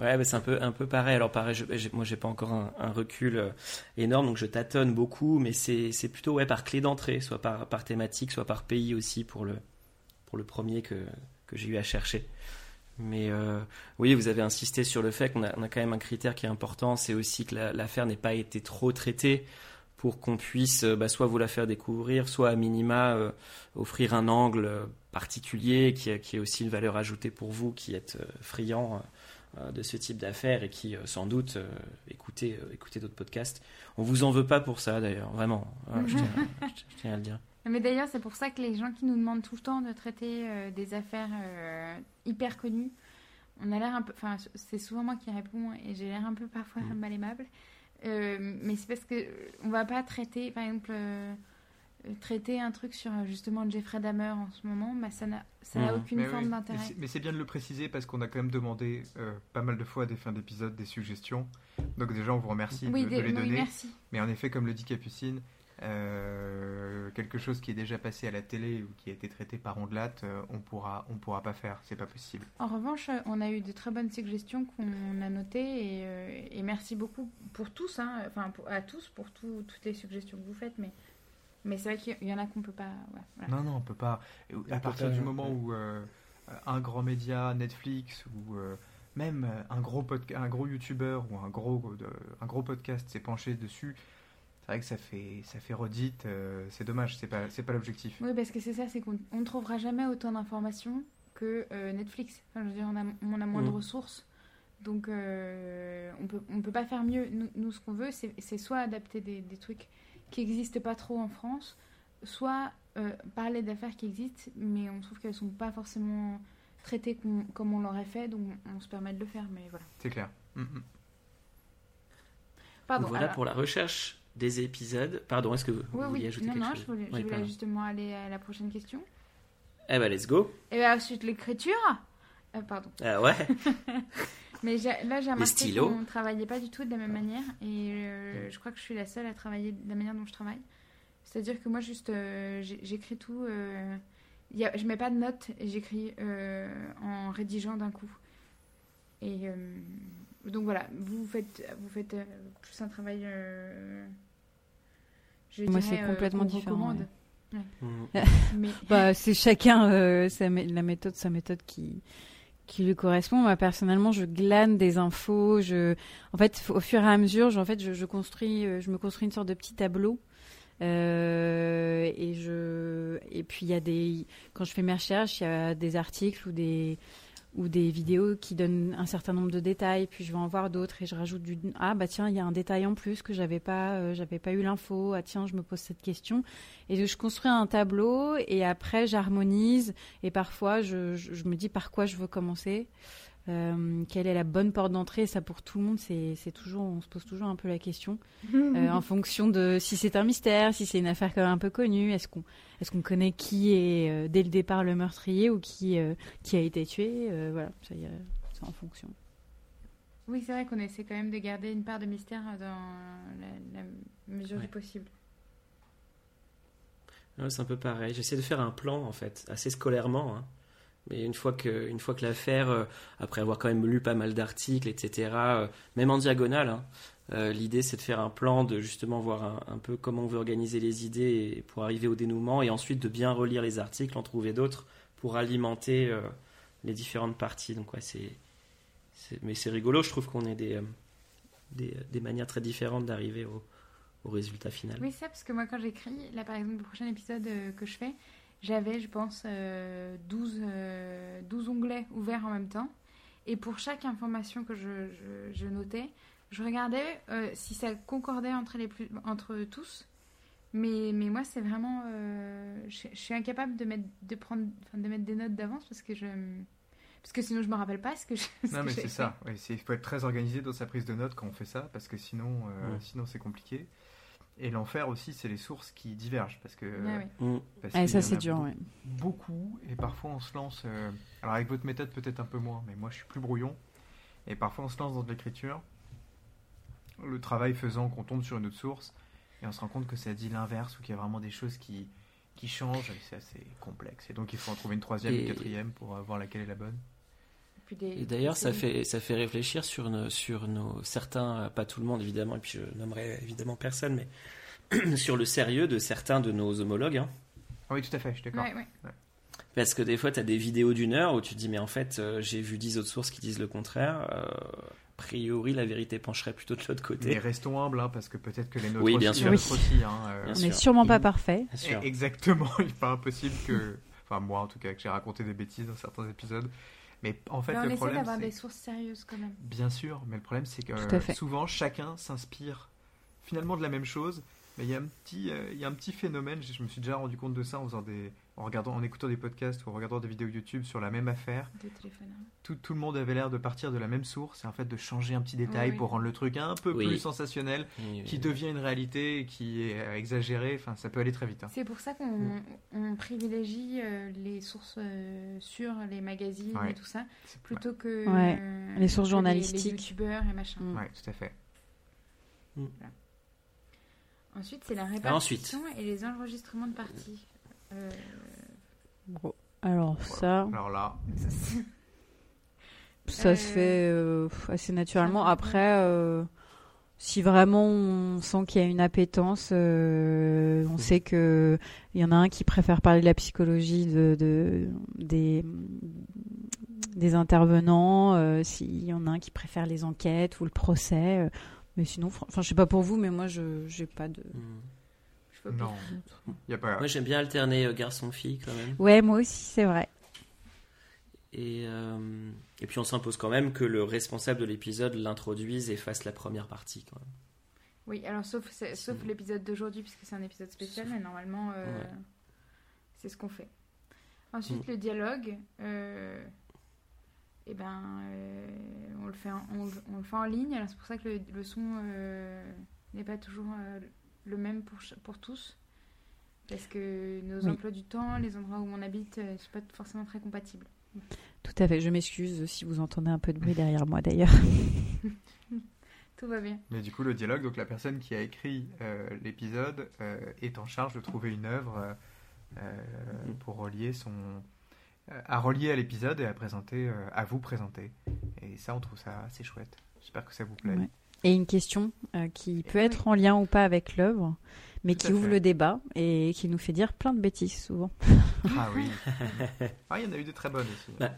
Ouais, c'est un peu, un peu pareil. Alors, pareil, je, moi, j'ai pas encore un, recul euh, énorme, donc je tâtonne beaucoup, mais c'est, plutôt ouais, par clé d'entrée, soit par, par thématique, soit par pays aussi pour le, pour le premier que, que j'ai eu à chercher. Mais euh, oui, vous avez insisté sur le fait qu'on a, quand même un critère qui est important, c'est aussi que l'affaire n'ait pas été trop traitée pour qu'on puisse euh, bah, soit vous la faire découvrir, soit à minima offrir un angle particulier qui qui a aussi une valeur ajoutée pour vous qui êtes friand euh, de ce type d'affaires et qui euh, sans doute euh, écoutez, écoutez d'autres podcasts. On vous en veut pas pour ça d'ailleurs, vraiment. je, tiens, à le dire. Mais d'ailleurs, c'est pour ça que les gens qui nous demandent tout le temps de traiter des affaires hyper connues, on a l'air un peu. Enfin, c'est souvent moi qui réponds et j'ai l'air un peu parfois mm. mal aimable. mais c'est parce que on va pas traiter, par exemple euh, traiter un truc sur euh, justement Jeffrey Dahmer en ce moment, bah, ça n'a mmh. aucune forme d'intérêt. Mais c'est bien de le préciser parce qu'on a quand même demandé euh, pas mal de fois à des fins d'épisode des suggestions. Donc déjà, on vous remercie de, les donner. Mais en effet, comme le dit Capucine, quelque chose qui est déjà passé à la télé ou qui a été traité par Ondelat, on pourra, on pourra pas faire, c'est pas possible. En revanche, on a eu de très bonnes suggestions qu'on a notées et, merci beaucoup pour tous, hein, enfin à tous pour toutes les suggestions que vous faites, mais mais c'est vrai qu'il y en a qu'on peut pas. Non, non, on peut pas. À partir du moment où euh, un grand média, Netflix ou euh, même un gros un gros YouTuber ou un gros un gros podcast s'est penché dessus, c'est vrai que ça fait ça fait redite. Euh, c'est dommage. C'est pas c'est pas l'objectif. Oui, parce que c'est ça, c'est qu'on ne trouvera jamais autant d'informations que Netflix. Enfin, je veux dire, on a, on a moins de mm. ressources. Donc, on peut, on peut pas faire mieux. Nous, ce qu'on veut, c'est soit adapter des, des trucs qui n'existent pas trop en France, soit euh, parler d'affaires qui existent, mais on trouve qu'elles ne sont pas forcément traitées comme on l'aurait fait, donc on se permet de le faire, mais voilà. C'est clair. Mm, mm. Pardon, voilà pour la recherche des épisodes. Pardon, est-ce que vous, oui, vouliez ajouter non, quelque non, chose je voulais, je voulais justement aller à la prochaine question. Eh ben, let's go. Et bien ensuite, l'écriture. Euh, pardon. Ah ouais Mais là, j'ai remarqué qu'on ne travaillait pas du tout de la même manière. Et euh, je crois que je suis la seule à travailler de la manière dont je travaille. C'est-à-dire que moi, juste, euh, j'écris tout. Euh, y a, je mets pas de notes, j'écris euh, en rédigeant d'un coup. Et euh, donc voilà, vous faites, vous faites euh, plus un travail. euh, je Moi, c'est complètement différent. Mm. Mais Bah, c'est chacun euh, sa la méthode, sa méthode qui qui lui correspond. Moi, personnellement, je glane des infos. Je, en fait, au fur et à mesure, je, en fait, je, je construis, euh, je me construis une sorte de petit tableau. Euh, et je, et puis il y a des, quand je fais mes recherches, il y a des articles ou des ou des vidéos qui donnent un certain nombre de détails, puis je vais en voir d'autres et je rajoute du ah bah tiens il y a un détail en plus que j'avais pas euh, j'avais pas eu l'info. Ah tiens je me pose cette question. Et je construis un tableau et après j'harmonise et parfois je, je, je me dis par quoi je veux commencer euh, quelle est la bonne porte d'entrée? Ça pour tout le monde c'est toujours on se pose toujours un peu la question euh, en fonction de si c'est un mystère, si c'est une affaire quand même un peu connue, est-ce qu'on est-ce qu'on connaît qui est euh, dès le départ le meurtrier ou qui euh, qui a été tué, euh, voilà, ça y est, c'est en fonction. oui, c'est vrai qu'on essaie quand même de garder une part de mystère dans la, la mesure Ouais. du possible. Ouais, c'est un peu pareil. J'essaie de faire un plan, en fait, assez scolairement. hein. Mais une fois que, une fois que l'affaire, euh, après avoir quand même lu pas mal d'articles, etc., euh, même en diagonale, hein, euh, l'idée c'est de faire un plan, de justement voir un, peu comment on veut organiser les idées pour arriver au dénouement, et ensuite de bien relire les articles, en trouver d'autres pour alimenter les différentes parties. Donc ouais, c'est, mais c'est rigolo. Je trouve qu'on ait des, des, manières très différentes d'arriver au, résultat final. Oui, c'est parce que moi, quand j'écris, là par exemple, le prochain épisode que je fais, j'avais, je pense, euh, 12, euh, 12 onglets ouverts en même temps. Et pour chaque information que je, je- je notais, je regardais euh, si ça concordait entre, les plus, entre tous. Mais, mais moi, c'est vraiment. euh, je, je suis incapable de mettre, de prendre, de mettre des notes d'avance parce que je. Parce que sinon, je me rappelle pas ce que je. ce Non, que mais c'est ça. Il faut être très organisé dans sa prise de notes quand on fait ça, parce que sinon, euh, Ouais. sinon c'est compliqué. Et l'enfer aussi, c'est les sources qui divergent, parce que. Ah oui. Mm. parce Ah, ça c'est a dur, beaucoup- ouais. beaucoup et parfois on se lance euh, alors avec votre méthode peut-être un peu moins mais moi je suis plus brouillon et parfois on se lance dans de l'écriture le travail faisant qu'on tombe sur une autre source et on se rend compte que ça dit l'inverse ou qu'il y a vraiment des choses qui qui changent et c'est assez complexe et donc il faut en trouver une troisième Et- une quatrième pour voir laquelle est la bonne Des- Et d'ailleurs, ça fait, ça fait réfléchir sur, nos, sur nos, certains, euh, pas tout le monde évidemment, et puis je nommerai évidemment personne, mais sur le sérieux de certains de nos homologues. hein. ah oui tout à fait je suis d'accord Ouais, ouais. Parce que des fois, tu as des vidéos d'une heure où tu te dis, mais en fait, euh, j'ai vu dix autres sources qui disent le contraire. euh, a priori, la vérité pencherait plutôt de l'autre mais côté. restons humbles hein, parce que peut-être que les nôtres Oui, aussi, bien les sûr. nôtres aussi, hein, euh, Bien On sûr. n'est sûrement pas parfait. Exactement, il n'est pas impossible que. Enfin, moi en tout cas, que j'ai raconté des bêtises dans certains épisodes. Mais en fait, Mais on le problème. d'avoir c'est- des sources sérieuses quand même. Bien sûr, mais le problème, c'est que souvent, chacun s'inspire finalement de la même chose. Mais il y a un petit, euh, il y a un petit phénomène, je me suis déjà rendu compte de ça en, faisant des, en, regardant, en écoutant des podcasts ou en regardant des vidéos YouTube sur la même affaire. De hein. Tout, tout le monde avait l'air de partir de la même source et en fait de changer un petit détail Oui. pour rendre le truc un peu Oui. plus sensationnel, qui devient une réalité et qui est euh, exagéré. Enfin, ça peut aller très vite. hein. C'est pour ça qu'on Mm. on privilégie euh, les sources euh, sur les magazines Ouais. et tout ça, plutôt que Ouais. euh, Les sources que journalistiques. les, youtubeurs et machin. Mm. Ouais, tout à fait. Ensuite, c'est la Ah, ensuite. répartition et les enregistrements de parties. Euh, Bon, alors ça, Alors là, ça se Euh, fait euh, assez naturellement. Après, euh, si vraiment on sent qu'il y a une appétence, euh, on sait que il y en a un qui préfère parler de la psychologie de, de- des des intervenants, euh, s'il y en a un qui préfère les enquêtes ou le procès. euh, mais sinon, enfin, je sais pas pour vous, mais moi, je j'ai pas de. Mm. Non, il y a pas. Moi, j'aime bien alterner euh, garçon-fille quand même. Ouais, moi aussi, c'est vrai. Et, euh, et puis, on s'impose quand même que le responsable de l'épisode l'introduise et fasse la première partie quand même. Oui, alors sauf, l'épisode d'aujourd'hui, puisque c'est un épisode spécial, Sauf- mais normalement, euh, Ouais. c'est ce qu'on fait. Ensuite, Mm. le dialogue, euh, eh ben, euh, on, le fait en, on, le- on le fait en ligne, alors c'est pour ça que le, le son euh, n'est pas toujours euh, le même pour, pour tous. Parce que nos Oui. emplois du temps, les endroits où on habite, ne sont pas forcément très compatibles. Tout à fait. Je m'excuse si vous entendez un peu de bruit derrière moi, d'ailleurs. Tout va bien. Mais du coup, le dialogue, donc la personne qui a écrit euh, l'épisode euh, est en charge de trouver une œuvre euh, mm. pour relier son à relier à l'épisode et à présenter à vous présenter. Et ça, on trouve ça assez chouette. J'espère que ça vous plaît. Et une question qui peut être en lien ou pas avec l'œuvre, mais qui ouvre le débat et qui nous fait dire plein de bêtises souvent. Ah oui. ah, il y en a eu de très bonnes aussi. Bah,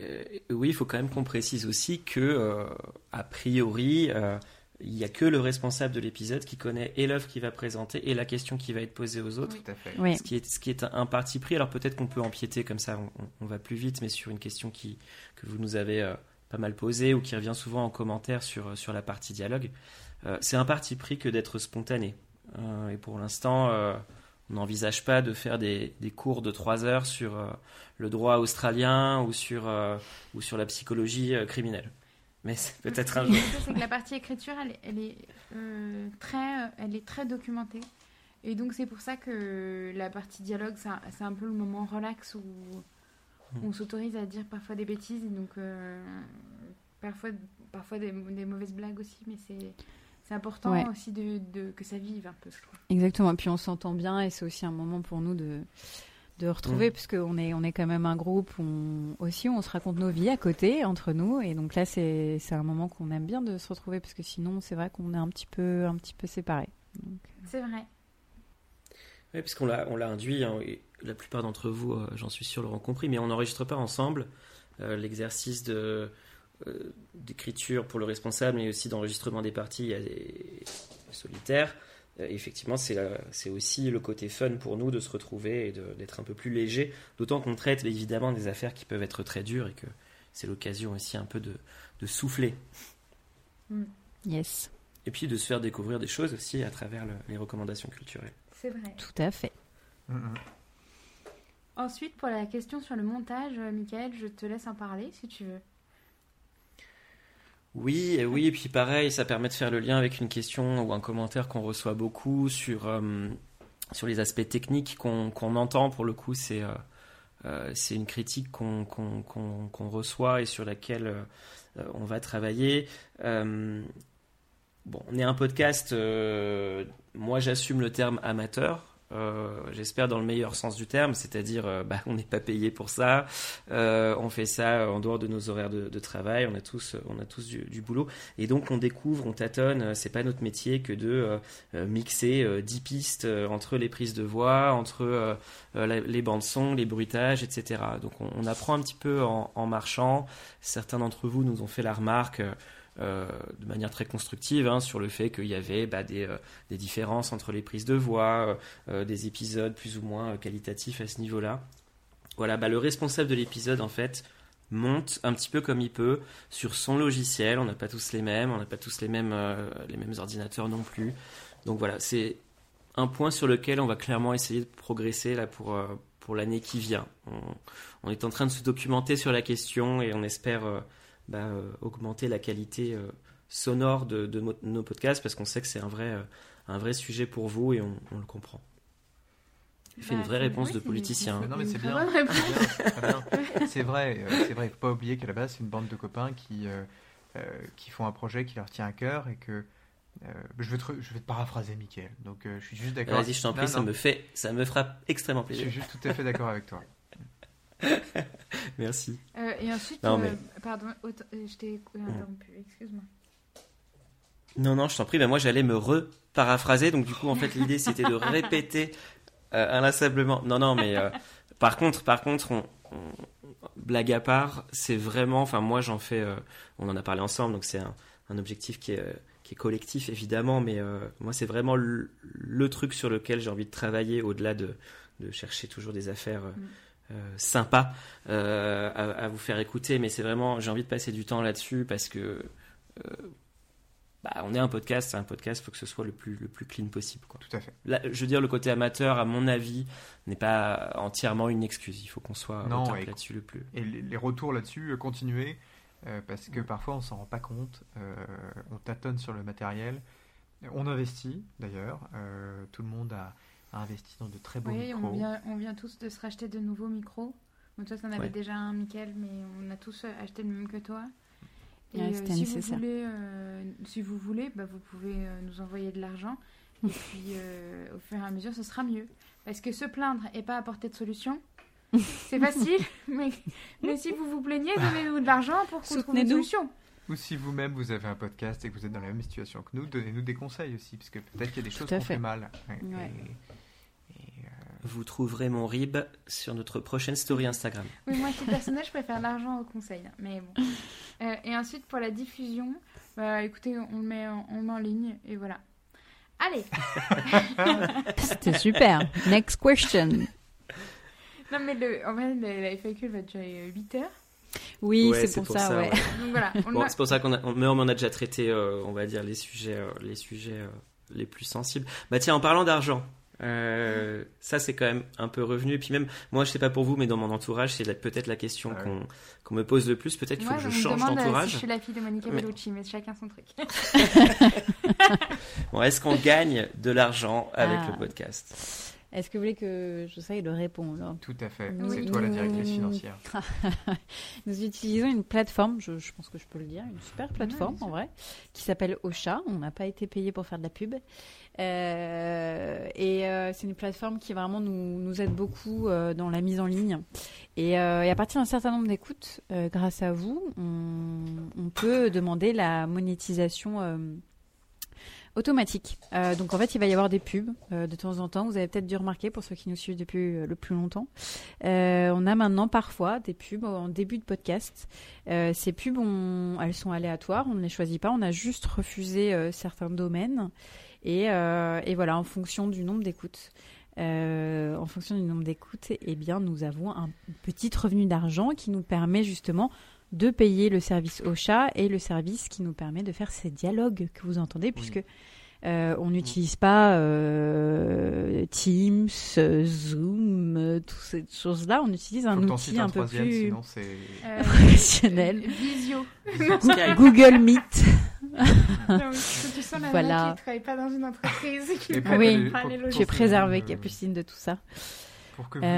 euh, oui, il faut quand même qu'on précise aussi que, euh, a priori, euh, il n'y a que le responsable de l'épisode qui connaît et l'œuvre qu'il va présenter et la question qui va être posée aux autres. Tout à fait. Ce, qui est, ce qui est un parti pris. Alors peut-être qu'on peut empiéter comme ça, on, va plus vite, mais sur une question qui, que vous nous avez pas mal posée ou qui revient souvent en commentaire sur, sur la partie dialogue. c'est un parti pris que d'être spontané. et pour l'instant on n'envisage pas de faire des, cours de trois heures sur euh, le droit australien ou sur, euh, ou sur la psychologie euh, criminelle. Mais c'est peut-être un jour. C'est que la partie écriture, elle, est, très, elle est très documentée. Et donc c'est pour ça que la partie dialogue, c'est un, peu le moment relax où. On s'autorise à dire parfois des bêtises et donc parfois, parfois des, des mauvaises blagues aussi, mais c'est c'est important aussi de, que ça vive un peu, je trouve. Exactement. Et puis on s'entend bien et c'est aussi un moment pour nous de, de retrouver, mm. puisqu'on est, on est quand même un groupe où on, aussi on se raconte nos vies à côté, entre nous. Et donc là, c'est, c'est un moment qu'on aime bien de se retrouver, parce que sinon, c'est vrai qu'on est un petit peu, un petit peu séparés. Euh. C'est vrai. Oui, puisqu'on l'a, on l'a induit, hein, et la plupart d'entre vous, euh, j'en suis sûr, l'auront compris, mais on n'enregistre pas ensemble. Euh, l'exercice de euh, d'écriture pour le responsable, mais aussi d'enregistrement des parties solitaires. Euh, effectivement, c'est aussi le côté fun pour nous de se retrouver et d'être un peu plus léger, d'autant qu'on traite évidemment des affaires qui peuvent être très dures et que c'est l'occasion aussi un peu de, souffler. Mm. Yes. Et puis de se faire découvrir des choses aussi à travers les recommandations culturelles. C'est vrai. Tout à fait. Mm, mm. Ensuite, pour la question sur le montage, euh, Michael, je te laisse en parler si tu veux. Oui, et oui, et puis pareil, ça permet de faire le lien avec une question ou un commentaire qu'on reçoit beaucoup sur, euh, sur les aspects techniques qu'on entend. Pour le coup, c'est euh, une critique qu'on reçoit et sur laquelle on va travailler. bon, on est un podcast, moi j'assume le terme amateur. Euh, j'espère dans le meilleur sens du terme, c'est-à-dire euh, bah, on n'est pas payé pour ça, euh, on fait ça en dehors de nos horaires de, travail, on a tous, on a tous du, boulot, et donc on découvre, on tâtonne, c'est pas notre métier que de mixer 10 pistes entre les prises de voix, entre les bandes son, les bruitages, etc. Donc on, apprend un petit peu en marchant, certains d'entre vous nous ont fait la remarque. Euh, de manière très constructive hein, sur le fait qu'il y avait bah, des, euh, des, différences entre les prises de voix, euh, des épisodes plus ou moins qualitatifs à ce niveau-là. Voilà, bah, le responsable de l'épisode en fait monte un petit peu comme il peut sur son logiciel. On n'a pas tous les mêmes, on n'a pas tous les mêmes, ordinateurs non plus. Donc voilà, c'est un point sur lequel on va clairement essayer de progresser pour, l'année qui vient. On, est en train de se documenter sur la question et on espère bah, euh, augmenter la qualité euh, sonore de, nos podcasts parce qu'on sait que c'est un vrai, euh, un vrai sujet pour vous et on, le comprend. Il fait une bah, vraie réponse de politicien. Non mais c'est bien. C'est vrai, c'est vrai. Il faut pas oublier qu'à la base c'est une bande de copains qui qui font un projet qui leur tient à cœur et que je, vais te, je vais te paraphraser, Mickaël. Donc, je suis juste d'accord. Vas-y, je t'en prie, ça me fait, ça me fera extrêmement plaisir. Je suis juste tout à fait d'accord avec toi. Merci. Euh, et ensuite, non, euh, pardon, euh, je t'ai interrompu, excuse-moi. Non, non, je t'en prie, mais moi j'allais me reparaphraser, donc du coup, en fait, l'idée c'était de répéter inlassablement. Non, non, mais par contre, par contre, on, blague à part, c'est vraiment, enfin, moi j'en fais, on en a parlé ensemble, donc c'est un, un, objectif qui est, qui est collectif évidemment, mais moi c'est vraiment le, truc sur lequel j'ai envie de travailler au-delà de, de, chercher toujours des affaires. Mm. Sympa euh, à, vous faire écouter, mais c'est vraiment, j'ai envie de passer du temps là-dessus parce que euh, bah, on est un podcast, c'est un podcast, il faut que ce soit le plus, le plus clean possible. Quoi. Tout à fait. je veux dire, le côté amateur, à mon avis, n'est pas entièrement une excuse. Il faut qu'on soit là-dessus le plus. Et les retours là-dessus, continuer, parce que parfois on s'en rend pas compte, on tâtonne sur le matériel, on investit d'ailleurs, tout le monde a investi dans de très beaux oui, On vient, on vient tous de se racheter de nouveaux micros. Bon, toi, tu en avais déjà un, Mickaël, mais on a tous acheté le même que toi. Et euh, si, vous voulez, euh, si vous voulez, bah, vous pouvez euh, nous envoyer de l'argent. Et puis, au fur et à mesure, ce sera mieux. Parce que se plaindre et pas apporter de solution, c'est facile, mais, mais si vous vous plaignez, donnez-nous de l'argent pour qu'on trouve une solution. Ou si vous-même vous avez un podcast et que vous êtes dans la même situation que nous, donnez-nous des conseils aussi, parce que peut-être qu'il y a des choses qu'on fait. fait mal. Ouais, Ouais. et- euh, Vous trouverez mon rib sur notre prochaine story Instagram. Oui, moi, qui personnage, je préfère l'argent au conseil. hein, Mais bon. Euh, et ensuite, pour la diffusion, bah, écoutez, on le met en, on ligne et voilà. Allez C'était super. Next question. Non, mais le, en vrai, la, la FAQ elle va durer 8 heures. Oui, Ouais, c'est pour, ça, ouais. Donc voilà. On Bon, a- c'est pour ça qu'on a, on, mais on en a déjà traité, euh, on va dire, les sujets, euh, les sujets euh, les plus sensibles. Bah tiens, en parlant d'argent, euh, ça c'est quand même un peu revenu. Et puis même, moi je sais pas pour vous, mais dans mon entourage, c'est peut-être la question Ah ouais. qu'on me pose le plus. Peut-être qu'il faut que je change euh, si d'entourage. je suis la fille de Monica Mais- Bellucci, mais chacun son truc. Bon, est-ce qu'on gagne de l'argent avec Ah. le podcast? Est-ce que vous voulez que j'essaye de répondre Tout à fait. Oui. C'est toi la directrice financière. Nous utilisons une plateforme, je, je pense que je peux le dire, une super plateforme en vrai, qui s'appelle Ocha. On n'a pas été payé pour faire de la pub. Euh, et euh, c'est une plateforme qui vraiment nous, aide beaucoup euh, dans la mise en ligne. Et, à partir d'un certain nombre d'écoutes, grâce à vous, on, peut demander la monétisation automatique. Donc en fait, il va y avoir des pubs de temps en temps. Vous avez peut-être dû remarquer pour ceux qui nous suivent depuis le plus longtemps. On a maintenant parfois des pubs en début de podcast. Ces pubs, elles sont aléatoires, on ne les choisit pas. On a juste refusé certains domaines. Et, euh, et voilà, en fonction du nombre d'écoutes. euh, en fonction du nombre d'écoutes, eh bien, nous avons un petit revenu d'argent qui nous permet justement de payer le service au chat et le service qui nous permet de faire ces dialogues que vous entendez, puisque euh, on n'utilise pas euh, Teams, Zoom, toutes ces choses-là. On utilise un outil un, un peu plus sinon. Euh, professionnel. Visio. Google Meet. Tu sens la Voilà. qui travaille pas dans une entreprise qui peut Oui. pour que préservée, vous- Capucine, de tout ça. Pour que vous Euh,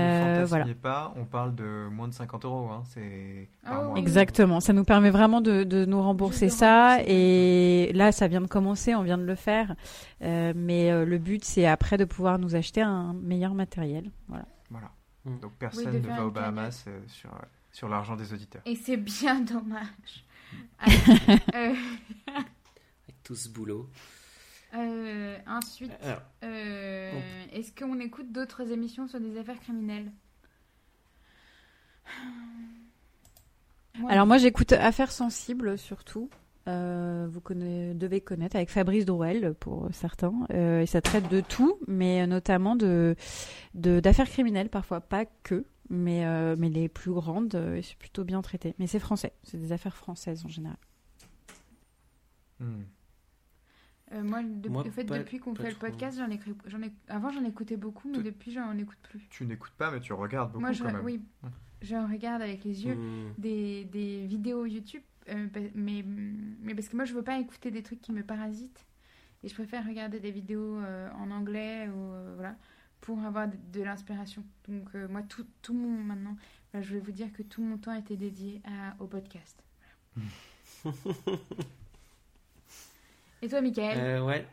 ne fantasmiez voilà. pas, on parle de moins de 50 euros. Hein. C'est oui. Exactement. Ça nous permet vraiment de, de nous rembourser ça. Et là, ça vient de commencer, on vient de le faire. Euh, mais euh, le but, c'est après de pouvoir nous acheter un meilleur matériel. Voilà. Voilà. Mm. Donc personne de ne va aux Bahamas euh, sur, euh, sur l'argent des auditeurs. Et c'est bien dommage. Allez, euh, Avec tout ce boulot. euh, ensuite, Alors, euh, est-ce qu'on écoute d'autres émissions sur des affaires criminelles Moi, Alors moi, j'écoute Affaires sensibles surtout. Euh, vous connaissez, devez connaître avec Fabrice Drouel pour certains. Euh, et ça traite de tout, mais notamment de de- d'affaires criminelles parfois, pas que, mais euh, mais les plus grandes. euh, c'est plutôt bien traité. Mais c'est français, c'est des affaires françaises en général. Hmm. euh, moi, de- Moi, en fait, pas- depuis qu'on fait le podcast, j'en ai, j'en ai, avant j'en écoutais beaucoup, mais Tout- depuis j'en écoute plus. Tu n'écoutes pas, mais tu regardes beaucoup Moi, je, quand même. oui, Ouais. je regarde avec les yeux hmm, des, des vidéos YouTube, euh, mais, mais parce que moi je veux pas écouter des trucs qui me parasitent et je préfère regarder des vidéos euh, en anglais ou euh, voilà pour avoir de, de l'inspiration. Donc euh, moi tout, tout mon maintenant, voilà, je vais vous dire que tout mon temps a été dédié à, au podcast. et toi, Michael? Euh, ouais.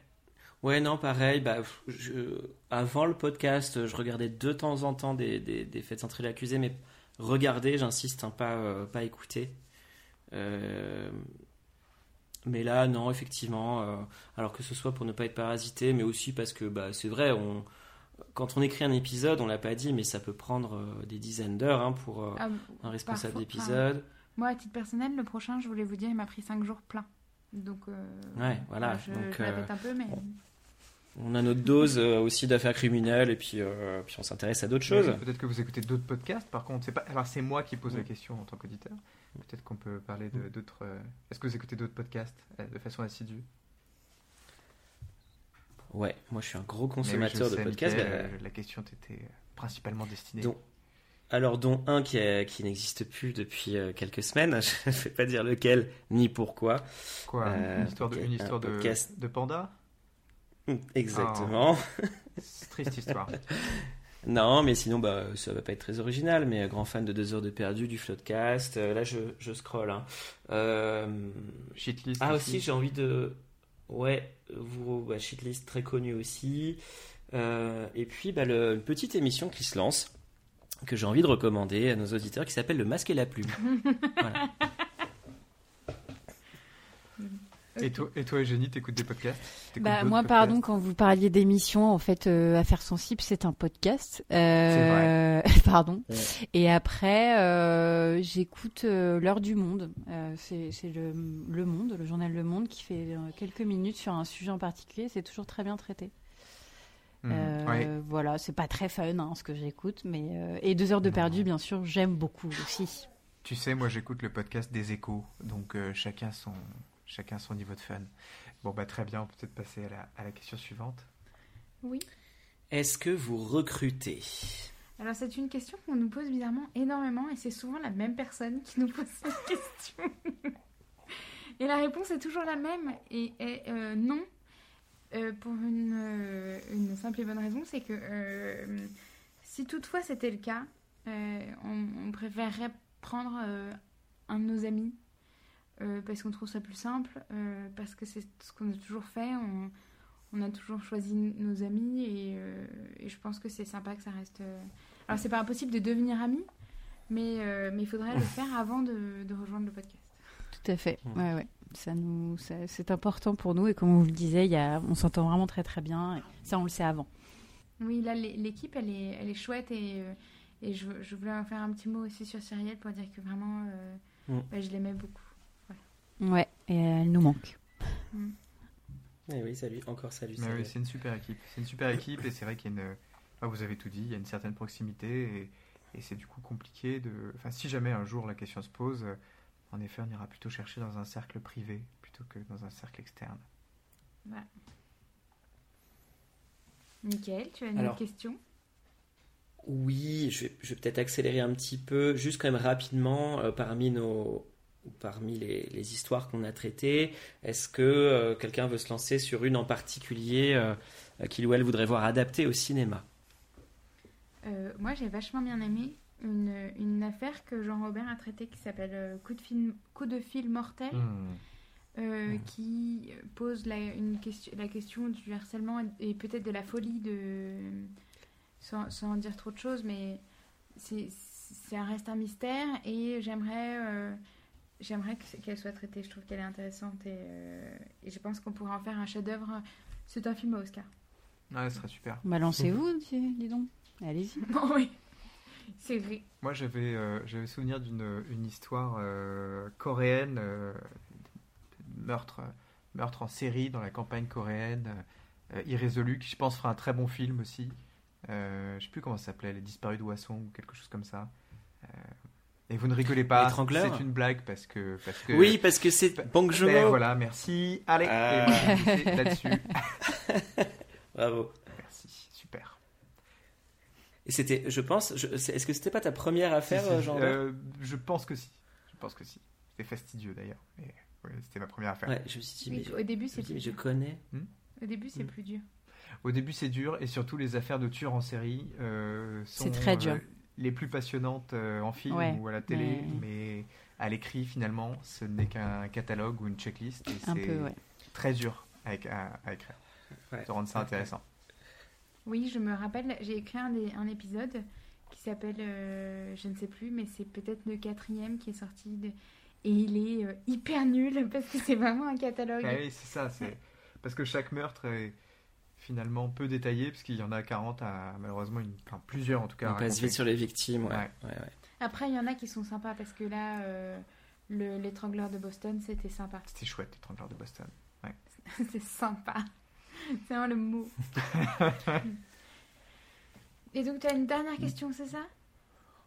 Ouais, non, pareil. Bah, je- avant le podcast, je regardais de temps en temps des, des, des faits centrés l'accusé, mais regarder, j'insiste, hein, pas, euh, pas écouter. Euh, mais là, non, effectivement. euh, alors que ce soit pour ne pas être parasité, mais aussi parce que bah, c'est vrai, on, quand on écrit un épisode, on l'a pas dit, mais ça peut prendre euh, des dizaines d'heures hein, pour euh, Ah, un responsable d'épisode. Moi, à titre personnel, le prochain, je voulais vous dire, il m'a pris 5 jours plein. Donc, euh, Ouais, voilà, Je, donc, je répète euh, un peu, mais. On a notre dose euh, aussi d'affaires criminelles et puis, euh, puis on s'intéresse à d'autres choses. Peut-être que vous écoutez d'autres podcasts. Par contre, c'est pas. Alors c'est moi qui pose la question en tant qu'auditeur. Peut-être qu'on peut parler d'autres. Est-ce que vous écoutez d'autres podcasts de façon assidue? Ouais, moi je suis un gros oui, consommateur de podcasts. Bah, euh, La question t'était principalement destinée. Donc, alors, dont un qui, qui n'existe plus depuis euh, quelques semaines. Je ne vais pas dire lequel ni pourquoi. Quoi euh, Une histoire de, une histoire de, podcast. de panda? Exactement. C'est Triste histoire. Non, mais sinon, bah, ça va pas être très original. Mais euh, grand fan de 2 heures de perdu, du Floodcast. Euh, là, je, je scroll. hein. Euh. Ah aussi, j'ai envie de... Ouais, vous, bah, Shitlist très connu aussi. Euh, et puis, bah, le, une petite émission qui se lance, que j'ai envie de recommander à nos auditeurs, qui s'appelle Le Masque et la Plume. voilà. Et toi, et toi Eugénie, t'écoutes des podcasts? Bah, moi, podcasts? pardon, quand vous parliez d'émissions, en fait, euh, Affaires sensibles, c'est un podcast. Euh, pardon. Ouais. Et après, euh, j'écoute euh, L'heure du monde. Euh, c'est le, le Monde, le journal Le Monde, qui fait euh, quelques minutes sur un sujet en particulier. C'est toujours très bien traité. Euh, ouais. Voilà, c'est pas très fun hein, ce que j'écoute, mais euh, et deux heures de Non. perdu, bien sûr, j'aime beaucoup aussi. Tu sais, moi j'écoute le podcast des échos, donc euh, chacun, son, chacun son niveau de fun. Bon, bah très bien, on peut peut-être passer à la, à la question suivante. Oui. Est-ce que vous recrutez? Alors c'est une question qu'on nous pose bizarrement énormément et c'est souvent la même personne qui nous pose cette question. et la réponse est toujours la même et est euh, non. Euh, pour une, euh, une simple et bonne raison, c'est que euh, si toutefois c'était le cas, euh, on, on préférerait prendre euh, un de nos amis euh, parce qu'on trouve ça plus simple, euh, parce que c'est ce qu'on a toujours fait. On, on a toujours choisi nos amis et, euh, et je pense que c'est sympa que ça reste. Alors c'est pas impossible de devenir ami, mais euh, mais il faudrait le faire avant de, de rejoindre le podcast. Tout à fait. Ouais, ouais. Ça nous, ça- c'est important pour nous et comme on vous le disait, il y a, on s'entend vraiment très très bien. Et ça, on le sait avant. Oui, là l'é- l'équipe elle est elle est chouette et et je, je voulais en faire un petit mot aussi sur Cyrielle pour dire que vraiment euh, Mm. bah, je l'aimais beaucoup. Ouais. Et elle nous manque. Eh oui, salut, encore salut. Mais salut. oui, c'est une super équipe. C'est une super équipe et c'est vrai qu'il y a une. ah, vous avez tout dit, il y a une certaine proximité et, et c'est du coup compliqué de. Enfin, si jamais un jour la question se pose, euh, en effet, on ira plutôt chercher dans un cercle privé plutôt que dans un cercle externe. Nickel, tu as une Alors. autre question? Oui, je vais, je vais peut-être accélérer un petit peu, juste quand même rapidement, euh, parmi nos, parmi les, les histoires qu'on a traitées, est-ce que euh, quelqu'un veut se lancer sur une en particulier euh, qu'il ou elle voudrait voir adaptée au cinéma? Euh, Moi j'ai vachement bien aimé une, une affaire que Jean-Robert a traitée qui s'appelle euh, Coup de fil coup de fil mortel. Hmm. euh, Mhm. qui pose la, une question, la question du harcèlement et, et peut-être de la folie de sans, sans dire trop de choses mais c'est ça reste un mystère et j'aimerais euh, j'aimerais que- qu'elle soit traitée je trouve qu'elle est intéressante et, euh, et je pense qu'on pourrait en faire un chef-d'œuvre c'est un film à Oscar Ouais, ce serait super. Bah, lancez-vous, dis, dis donc. Allez-y. bon oui c'est vrai Moi, j'avais euh, j'avais souvenir d'une une histoire euh, coréenne, euh, meurtre, meurtre en série dans la campagne coréenne, euh, irrésolu, qui je pense fera un très bon film aussi. Euh, je sais plus comment ça s'appelait, Les Disparus de Wasson ou quelque chose comme ça. Et vous ne rigolez pas, c'est une blague parce que. Parce que Oui, parce que c'est Bong Ben, Joon-ho. voilà, merci. Allez, Ah. là-dessus. Bravo. Merci, super. Et c'était, je pense, je- est-ce que c'était pas ta première affaire, Si, si, euh, Jean-Robert euh, Je pense que si. Je pense que si. C'était fastidieux d'ailleurs. Mais ouais, c'était ma première affaire. Ouais, je me suis dit, mais je, au début je c'est je dur. connais. au début c'est plus dur Au début, c'est dur et surtout les affaires de tueurs en série euh, sont C'est très dur. euh, les plus passionnantes euh, en film Ouais, ou à la télé, mais- mais à l'écrit finalement, ce n'est qu'un catalogue ou une checklist et Un c'est peu, ouais. très dur à, éc- à- à écrire, Ouais. de rendre ça intéressant. Oui, je me rappelle, j'ai écrit un, des- un épisode qui s'appelle, euh, je ne sais plus, mais c'est peut-être le quatrième qui est sorti. De... Et il est euh, hyper nul parce que c'est vraiment un catalogue. Ah oui, c'est ça, c'est parce que chaque meurtre est finalement peu détaillé parce qu'il y en a 40 à malheureusement une... enfin, plusieurs en tout cas. On passe raconter. vite sur les victimes, ouais. Ouais. ouais, ouais. Après, il y en a qui sont sympas parce que là, euh, le- l'étrangleur de Boston, c'était sympa. C'était chouette, l'étrangleur de Boston. c'est sympa. C'est vraiment le mot. Et donc, tu as une dernière question, c'est ça?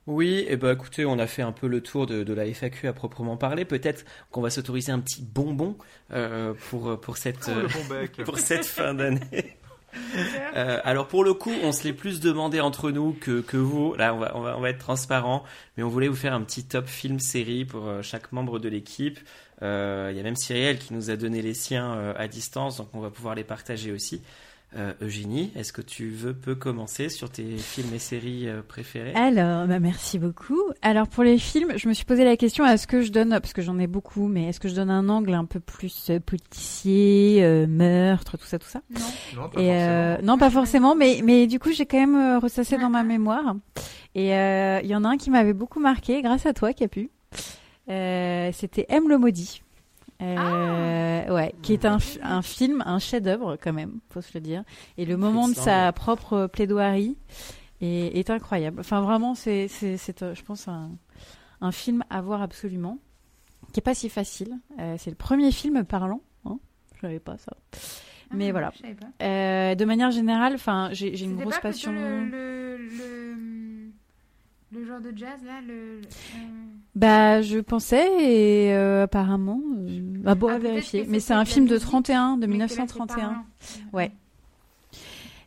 Oui, et bah écoutez, on a fait un peu le tour de, de la FAQ à proprement parler. Peut-être qu'on va s'autoriser un petit bonbon euh, pour, pour, cette, Oh, euh, pour cette fin d'année. Euh, alors pour le coup, on se l'est plus demandé entre nous que, que vous. Là, on va, on, va, être transparent, mais on voulait vous faire un petit top film série pour euh, chaque membre de l'équipe. Euh, Il y a même Cyrielle qui nous a donné les siens à distance, donc on va pouvoir les partager aussi. Euh, Eugénie, est-ce que tu veux peu commencer sur tes films et séries euh, préférés Alors, bah merci beaucoup. Alors pour les films, je me suis posé la question est-ce que je donne, parce que j'en ai beaucoup, mais est-ce que je donne un angle un peu plus euh, policier, euh, meurtre, tout ça, tout ça? Non. Non, pas Et euh, forcément. non, pas forcément, mais mais du coup j'ai quand même ressassé dans ma mémoire. Et euh, il y en a un qui m'avait beaucoup marqué, grâce à toi, Capu. Euh, C'était M le maudit. Euh, ouais, qui est un, un film, un chef-d'œuvre quand même, faut se le dire. Et le moment de sa propre plaidoirie est, est incroyable. Enfin, vraiment, c'est, c'est, c'est, euh, je pense, un, un film à voir absolument, qui est pas si facile. Euh, c'est le premier film parlant. Hein je savais pas ça. Mais Ah, voilà. Pas. Euh, de manière générale, enfin, j'ai, j'ai une grosse pas passion. Le, le, le, le genre de jazz là, le. euh, Bah, je pensais et euh, apparemment, euh, bah bon Ah, à peut-être vérifier. Mais c'est un film de musique, 31, de mais que là, c'est 1931. parlant. Ouais.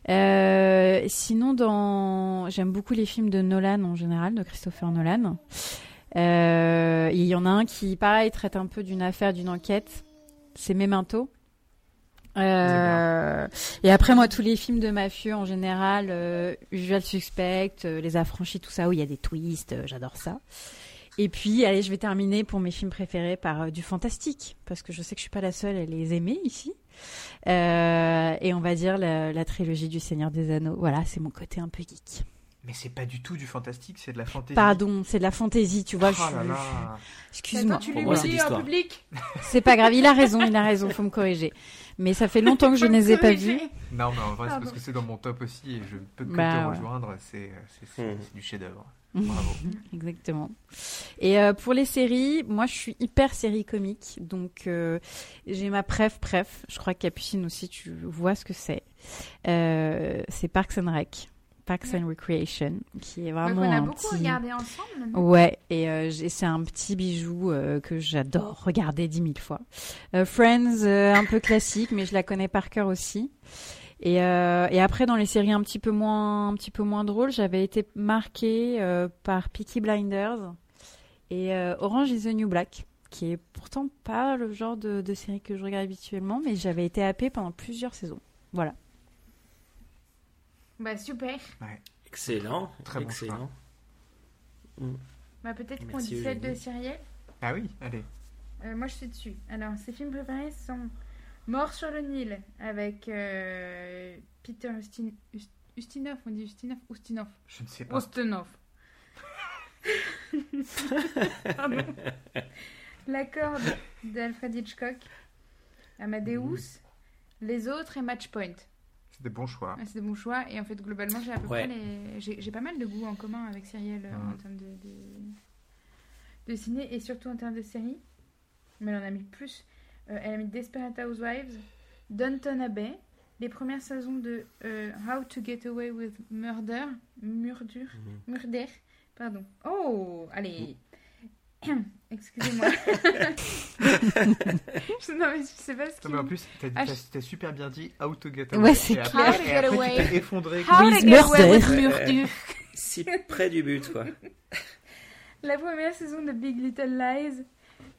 Euh, sinon, dans, j'aime beaucoup les films de Nolan en général, de Christopher Nolan. Il y en a un qui, pareil, traite un peu d'une affaire, d'une enquête. C'est Memento. Euh, et après, moi, tous les films de mafieux en général, euh, Usual Suspect, euh, Les Affranchis, tout ça, où il y a des twists, euh, j'adore ça. Et puis, allez, je vais terminer pour mes films préférés par du fantastique, parce que je sais que je suis pas la seule à les aimer ici. Et on va dire la trilogie du Seigneur des Anneaux. Voilà, c'est mon côté un peu geek. Mais c'est pas du tout du fantastique, c'est de la fantaisie. Pardon, c'est de la fantaisie, tu vois. Oh je- là là. Excuse-moi. Tu Pour lui moi, c'est dis en public. C'est pas grave, il a raison, il a raison, faut me corriger. Mais ça fait longtemps que je ne les ai pas vus. Non, mais en vrai, c'est parce que c'est dans mon top aussi et je peux que Bah, te ouais. rejoindre. C'est c'est- c'est- Mhm. c'est du chef-d'œuvre. Bravo. Exactement. Et euh, pour les séries, moi je suis hyper série comique, donc euh, j'ai ma préf préf. Je crois que Capucine aussi, tu vois ce que c'est. Euh, c'est Parks and Rec, Parks and Recreation, qui est vraiment on a un beaucoup petit. regardé ensemble. Ouais, et euh, c'est un petit bijou euh, que j'adore regarder dix mille fois. Euh, Friends, un peu classique, mais je la connais par cœur aussi. Et, et après, dans les séries un petit peu moins, un petit peu moins drôles, j'avais été marquée par Peaky Blinders et Orange is the New Black, qui est pourtant pas le genre de, de série que je regarde habituellement, mais j'avais été happée pendant plusieurs saisons. Voilà. Bah super. Excellent. Très bon excellent. Bah peut-être qu'on dit celle de. Cyrielle. Ah oui, allez. Euh, moi je suis dessus. Alors ses films préférés sont Mort sur le Nil avec euh, Peter Ustin... Ust- Ustinov, on dit Ustinov Ustinov. Je ne sais pas. Ustinov. Pardon. La corde d'Alfred Hitchcock. Amadeus. Les autres et Matchpoint. C'est des bons choix. Ah, C'est des bons choix. Et en fait, globalement, j'ai à peu Ouais. près les... J'ai j'ai pas mal de goûts en commun avec Cyrielle euh, en termes de, de... de ciné et surtout en termes de série. Mais elle en a mis plus. Euh, elle a mis Desperate Housewives, Downton Abbey, les premières saisons de euh, How to Get Away with Murder, Murder, Mhm. Murder, pardon. Oh, allez. Excusez-moi. Non mais je sais pas ce Non, qui. mais en plus, t'as Ah, t'as- je- t'as super bien dit How to get Ouais, away. c'est et clair. après, How to et get away. t'es effondré. How to Get Away with Murder. Si près du but, quoi. La première saison de Big Little Lies,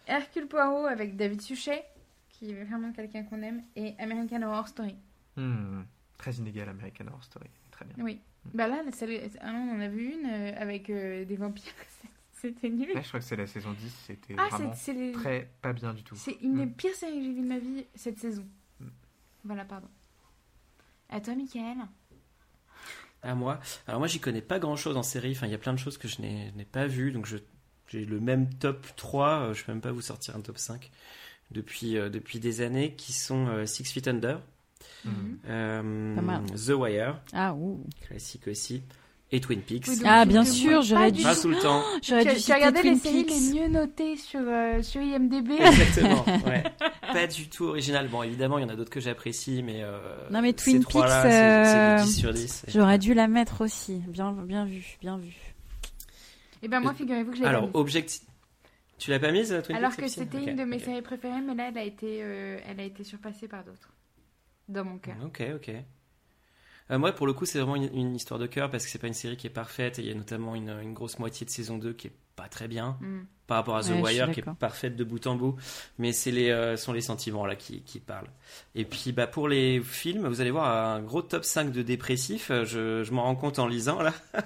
Hercule Poirot avec David Suchet, qui est vraiment quelqu'un qu'on aime, et American Horror Story. Hmm, Très inégal, American Horror Story. Très bien. Oui. Bah là, celle- ah non, on en a vu une euh, avec euh, des vampires. C'était nul. Là, je crois que c'est la saison 10. C'était Ah, vraiment c'est- c'est les- très pas bien du tout. c'est une des Mm. pires séries que j'ai vues de ma vie cette saison. Mm. Voilà, pardon. À toi, Michael. À moi. Alors moi, j'y connais pas grand-chose en série. Enfin, il y a plein de choses que je n'ai n'ai pas vues. Donc, je- j'ai le même top 3. euh, Je peux même pas vous sortir un top 5 depuis, euh, depuis des années qui sont euh, Six Feet Under, euh, mal. The Wire, Ah ouh. classique aussi, et Twin Peaks. Oui, Ah bien sûr, j'aurais dû. du Pas tout le temps. J'aurais Tu, dû tu regardé Twin les séries Peaks. les mieux notées sur, euh, sur IMDB Exactement. ouais. Pas du tout original. Bon, évidemment, il y en a d'autres que j'apprécie, mais. euh, Non, mais Twin Peaks, c'est- c'est euh, du 10 sur 10. J'aurais dû la mettre aussi. Bien, bien vu, bien vu. Et ben moi, figurez-vous que pas Alors, objectif. Tu l'as pas mise, Twin Alors Peaks que Maxime c'était une de mes séries préférées, mais là, elle a été, euh, elle a été surpassée par d'autres. Dans mon cœur. Ok, ok. Euh, moi, pour le coup, c'est vraiment une, une histoire de cœur parce que c'est pas une série qui est parfaite et il y a notamment une, une grosse moitié de saison 2 qui est pas très bien Mm. par rapport à The Ouais, Wire qui est parfaite de bout en bout, mais c'est les euh, sont les sentiments là qui, qui parlent. Et puis bah pour les films, vous allez voir un gros top 5 de dépressifs, euh, je, je m'en rends compte en lisant là.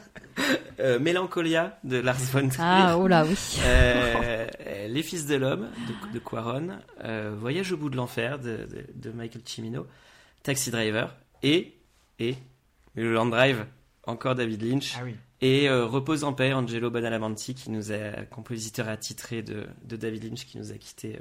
Euh, Mélancolia de Lars von Trier. Ah, oh là, oui. Euh, Les Fils de l'Homme de, de Quaron, Voyage au bout de l'enfer de, de- de Michael Cimino, Taxi Driver et, et le Land Drive, encore David Lynch, Ah oui. et euh, Repose en paix, Angelo Badalamenti, qui nous a, compositeur attitré de, de David Lynch, qui nous a quitté, euh,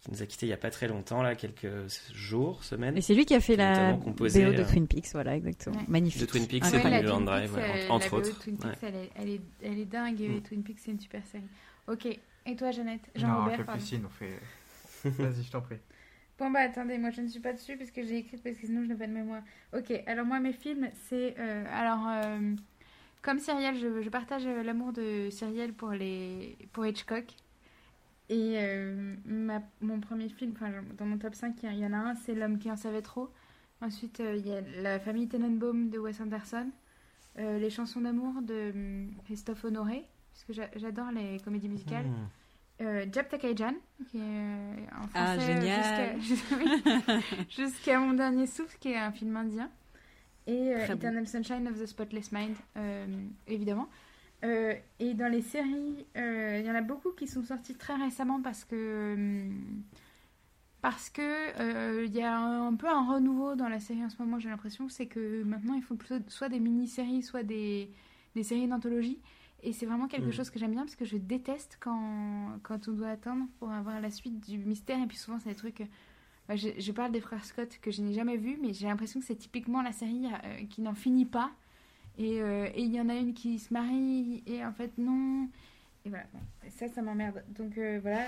qui nous a quitté il y a pas très longtemps, là, quelques jours, semaines. Et c'est lui qui a fait la BO composé, de euh, Twin Peaks, voilà, exactement. Ouais. Magnifique. De Twin Peaks, Ah c'est ouais, pas la Mulholland Twin Drive, ouais, entre de autres. Twin Peaks, Ouais. elle, est, elle, est, elle est dingue et Mm. Twin Peaks, c'est une super série. Ok, et toi, Jeannette? Non, Jean-Robert, pardon. Capucine, on fait. Vas-y, je t'en prie. Bon bah attendez, moi je ne suis pas dessus parce que j'ai écrit parce que sinon je n'ai pas de mémoire. Ok, alors moi mes films c'est euh, alors euh, comme Cyrielle, je, partage euh, l'amour de Cyrielle pour les pour Hitchcock et mon premier film, dans mon top 5 il y en a un, c'est L'homme qui en savait trop. Ensuite il y a La famille Tenenbaum de Wes Anderson, Les chansons d'amour de hum, Christophe Honoré parce que j'a- j'adore les comédies musicales. Hmm. Euh, Jab Takaijan, qui est euh, en français Ah, génial. jusqu'à- mon dernier souffle, qui est un film indien, et euh. Eternal Sunshine of the Spotless Mind, euh, évidemment. Et dans les séries, il y en a beaucoup qui sont sortis très récemment parce que parce que il y a un, un peu un renouveau dans la série en ce moment. J'ai l'impression c'est que maintenant ils font plutôt soit des mini-séries, soit des des séries d'anthologie. Et c'est vraiment quelque Mm. chose que j'aime bien parce que je déteste quand, quand on doit attendre pour avoir la suite du mystère. Et puis souvent, c'est des trucs. euh, bah, je, je parle des frères Scott que je n'ai jamais vus, mais j'ai l'impression que c'est typiquement la série euh, qui n'en finit pas. Et euh, et il y en a une qui se marie et en fait non. Et voilà, bon, ça, ça m'emmerde. Donc euh, voilà,